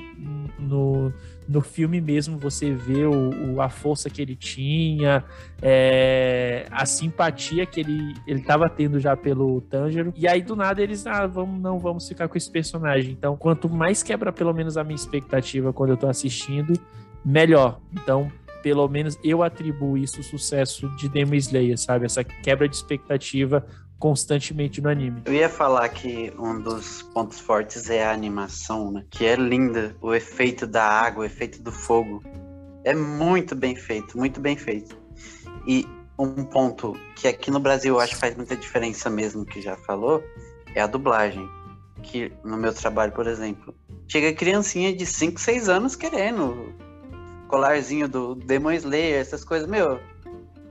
no, no filme mesmo, você vê o, o- a força que ele tinha, é, a simpatia que ele, ele tava tendo já pelo Tanjiro. E aí, do nada, eles, ah, vamos, não vamos ficar com esse personagem. Então, quanto mais quebra, pelo menos, a minha expectativa quando eu tô assistindo, melhor. Então, pelo menos eu atribuo isso o sucesso de Demon Slayer, sabe? Essa quebra de expectativa constantemente no anime. Eu ia falar que um dos pontos fortes é a animação, né? Que é linda. O efeito da água, o efeito do fogo. É muito bem feito, muito bem feito. E um ponto que aqui no Brasil eu acho que faz muita diferença mesmo, que já falou, é a dublagem. Que no meu trabalho, por exemplo, chega criancinha de 5, 6 anos querendo colarzinho do Demon Slayer, essas coisas. Meu,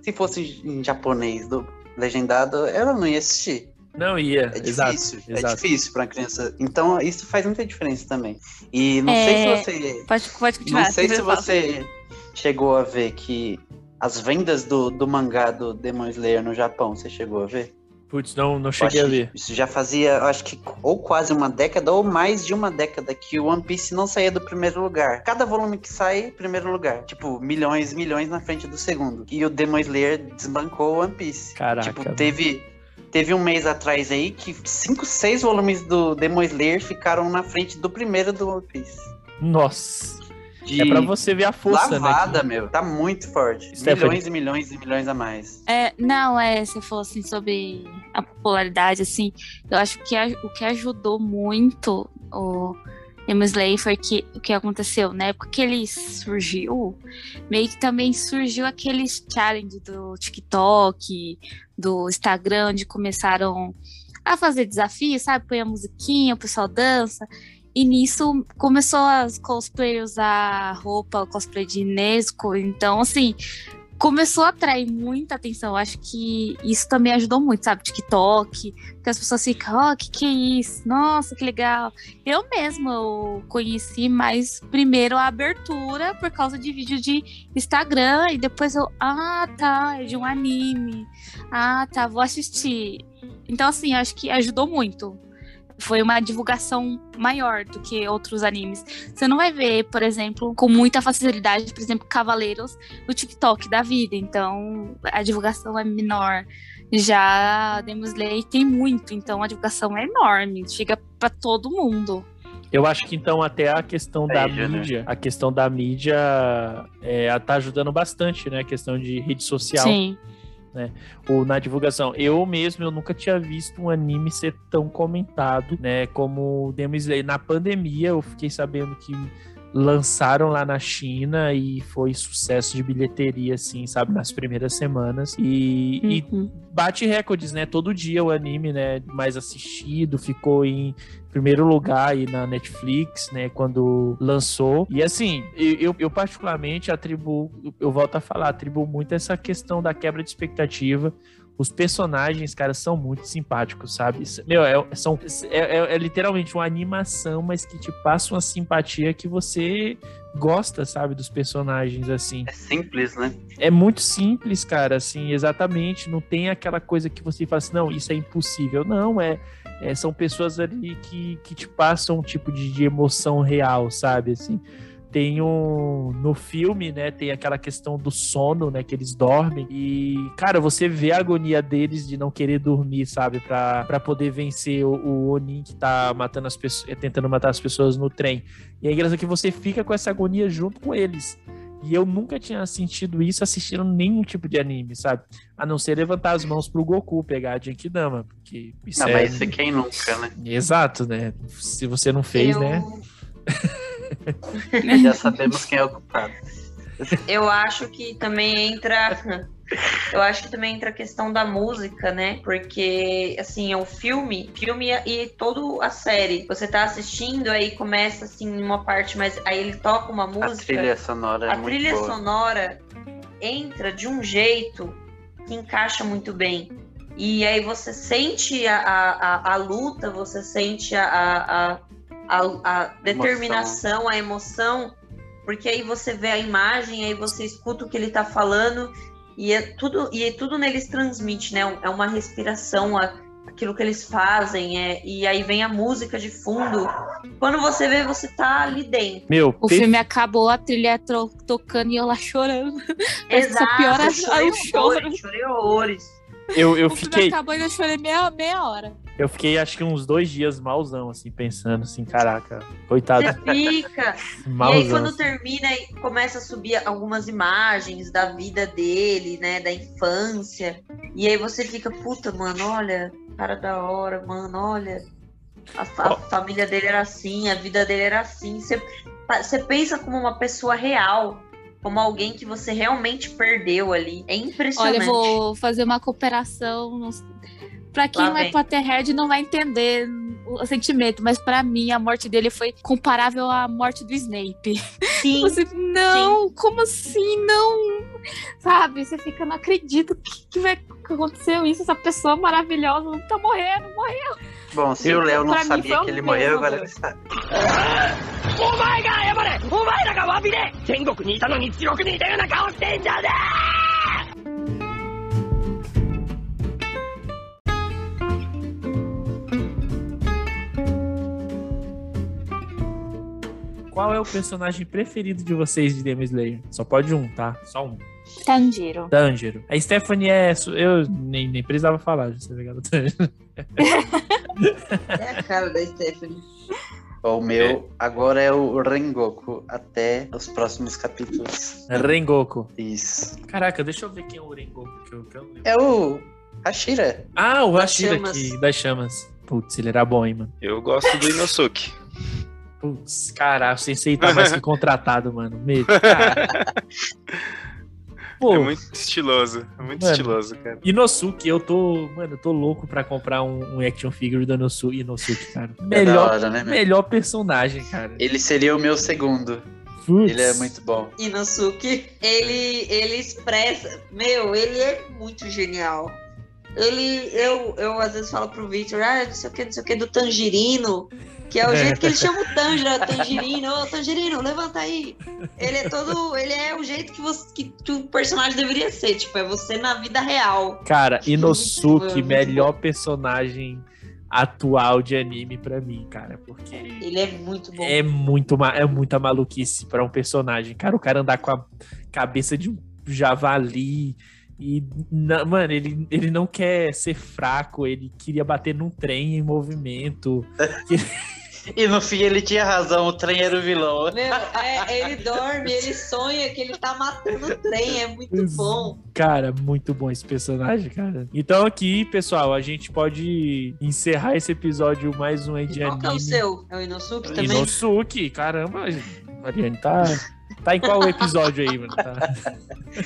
se fosse em japonês, do, legendado, ela não ia assistir. Não ia, É exato. difícil, é exato. difícil pra criança. Então, isso faz muita diferença também. E não É, sei se você. Pode, pode continuar. Não sei se você chegou a ver que as vendas do, do mangá do Demon Slayer no Japão, você chegou a ver? Putz, não, não cheguei a ver. Isso já fazia, acho que ou quase uma década ou mais de uma década que o One Piece não saía do primeiro lugar. Cada volume que sai, primeiro lugar. Tipo, milhões, milhões na frente do segundo. E o Demon Slayer desbancou o One Piece. Caraca. Tipo, teve, teve um mês atrás aí que cinco, seis volumes do Demon Slayer ficaram na frente do primeiro do One Piece. Nossa. De É pra você ver a força, lavada, né? meu. Tá muito forte. Stephanie. Milhões e milhões e milhões a mais. É, não, é, você falou assim sobre a popularidade, assim, eu acho que a- o que ajudou muito o Demon Slayer foi que o que aconteceu, na época que ele surgiu, meio que também surgiu aqueles challenge do TikTok, do Instagram, onde começaram a fazer desafios, sabe? Põe a musiquinha, o pessoal dança. E nisso começou as cosplayers usar roupa, cosplay de Nesco. Então, assim, começou a atrair muita atenção. Acho que isso também ajudou muito, sabe? TikTok, que as pessoas ficam, ó, que que é isso? Nossa, que legal. Eu mesma eu conheci mais primeiro a abertura por causa de vídeo de Instagram e depois eu, ah, tá, é de um anime. Ah, tá, vou assistir. Então, assim, acho que ajudou muito. Foi uma divulgação maior do que outros animes. Você não vai ver, por exemplo, com muita facilidade, por exemplo, Cavaleiros no TikTok da vida. Então, a divulgação é menor. Já Demon Slayer tem muito, então a divulgação é enorme, chega pra todo mundo. Eu acho que então até a questão da Veja, né? mídia, a questão da mídia é, tá ajudando bastante, né? A questão de rede social. Sim. Ou na divulgação. Eu mesmo, eu nunca tinha visto um anime ser tão comentado, né, como Demon Slayer. Na pandemia, eu fiquei sabendo que lançaram lá na China e foi sucesso de bilheteria, assim, sabe, nas primeiras semanas. E, e Uhum. bate recordes, né? Todo dia o anime, né, mais assistido, ficou em primeiro lugar aí na Netflix, né, quando lançou. E assim, eu- eu particularmente atribuo, eu volto a falar, atribuo muito essa questão da quebra de expectativa. Os personagens, cara, são muito simpáticos, sabe? Meu, é, são, é, é- é literalmente uma animação, mas que te passa uma simpatia que você gosta, sabe, dos personagens, assim. É simples, né? É muito simples, cara, assim, exatamente. Não tem aquela coisa que você fala assim, não, isso é impossível. Não, é, é, são pessoas ali que, que te passam um tipo de, de emoção real, sabe, assim. Tem um. No filme, né? Tem aquela questão do sono, né? Que eles dormem. E, cara, você vê a agonia deles de não querer dormir, sabe? Pra, pra poder vencer o, o Onin que tá matando as pessoas, tentando matar as pessoas no trem. E é engraçado que você fica com essa agonia junto com eles. E eu nunca tinha sentido isso assistindo nenhum tipo de anime, sabe? A não ser levantar as mãos pro Goku pegar a Genkidama, porque isso Não, é... mas isso é quem nunca, né? Exato, né? Se você não fez, eu, né? [laughs] Já sabemos quem é o culpado. eu acho que também entra. Eu acho que também entra a questão da música, né? Porque, assim, é um filme, filme e toda a série. Você tá assistindo, aí começa, assim, uma parte, mas aí ele toca uma A música. trilha sonora é a trilha boa. sonora entra de um jeito que encaixa muito bem. E aí você sente a, a, a, a luta, você sente a, a, a, a, determinação, a emoção, porque aí você vê a imagem, aí você escuta o que ele tá falando, e é tudo, e é tudo neles transmite, né? É uma respiração, a- aquilo que eles fazem, é, e aí vem a música de fundo. Quando você vê, você tá ali dentro. Meu, O filme acabou, a trilha tro- tocando e eu lá chorando. Que só piora eu chorei choro. horrores, chorei horrores. eu, eu o filme fiquei, acabou e eu chorei meia, meia hora. Eu fiquei acho que uns dois dias malzão, assim, pensando assim, caraca, coitado, Você fica. [laughs] e aí, malzão. quando assim. termina, aí começa a subir algumas imagens da vida dele, né? Da infância. E aí você fica, puta, mano, olha, cara da hora, mano, olha. A, fa- a família dele era assim, a vida dele era assim. Você, você pensa como uma pessoa real, como alguém que você realmente perdeu ali. É Olha, impressionante. eu vou fazer uma cooperação. Não... Pra quem Lá não é vem. Potterhead não vai entender o sentimento, mas pra mim a morte dele foi comparável à morte do Snape. Sim, Você, [laughs] não, como assim? Não! Sabe? Você fica, não acredito que, que vai que aconteceu isso. Essa pessoa maravilhosa não tá morrendo, morreu. Bom, se Eu- o Léo não pra mim sabia foi que ele um morreu, peso, agora mano. ele sabe. お前が謝れお前らが詫びれ天国にいたのに地獄にいたような顔してんじゃね Qual é o personagem preferido de vocês de Demon Slayer? Só pode um, tá? Só um. Tanjiro. Tanjiro. A Stephanie é. Eu nem, nem precisava falar, já sei ligado. Tanjiro. [laughs] é a cara da Stephanie. O meu agora é o Rengoku até os próximos capítulos. Rengoku. Isso. Caraca, deixa eu ver quem é o Rengoku. Que eu, que eu. É o Hashira. Ah, o Das Hashira chamas. aqui, das chamas. Putz, ele era bom, hein, mano. Eu gosto do Inosuke. Putz, caralho, o Sensei tá mais que [laughs] contratado, mano. Medo. cara. [laughs] Pô, É muito estiloso. É muito Mano. estiloso, cara. Inosuke, eu tô. Mano, eu tô louco pra comprar um, um action figure do Inosuke, Inosuke cara. É Melhor, hora, né, melhor personagem, cara. Ele seria o meu segundo. Putz. Ele é muito bom. Inosuke, ele, ele expressa. Meu, ele é muito genial. Ele, eu, eu às vezes falo pro Victor, ah, não sei o que, não sei o que, do Tangerino, que é o jeito que ele chama o Tanjiro, Tangerino, ô Tangerino, levanta aí. Ele é todo, ele é o jeito que, você, que, que o personagem deveria ser, tipo, é você na vida real. Cara, Inosuke, melhor personagem atual de anime pra mim, cara, porque Ele é muito bom. é muito é muita maluquice pra um personagem, cara. O cara andar com a cabeça de um javali e na- mano, ele, ele não quer ser fraco, ele queria bater num trem em movimento. [laughs] E no fim ele tinha razão, o trem era o vilão. Meu, é, ele dorme, ele sonha que ele tá matando o trem, é muito bom. Cara, muito bom esse personagem, cara. Então aqui, pessoal, a gente pode encerrar esse episódio mais um aí de Qual que é o anime. seu? É o Inosuke também? Inosuke, caramba, Mariane, tá, tá em qual episódio aí, mano? Tá,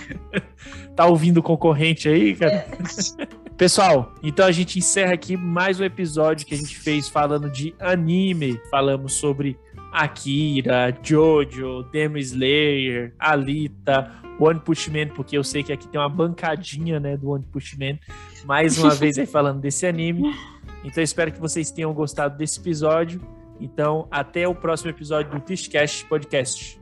[laughs] tá ouvindo o concorrente aí, cara? Pessoal, então a gente encerra aqui mais um episódio que a gente fez falando de anime. Falamos sobre Akira, Jojo, Demon Slayer, Alita, One Punch Man, porque eu sei que aqui tem uma bancadinha, né, do One Punch Man. Mais uma [laughs] vez aí falando desse anime. Então eu espero que vocês tenham gostado desse episódio. Então, até o próximo episódio do Twistcast Podcast.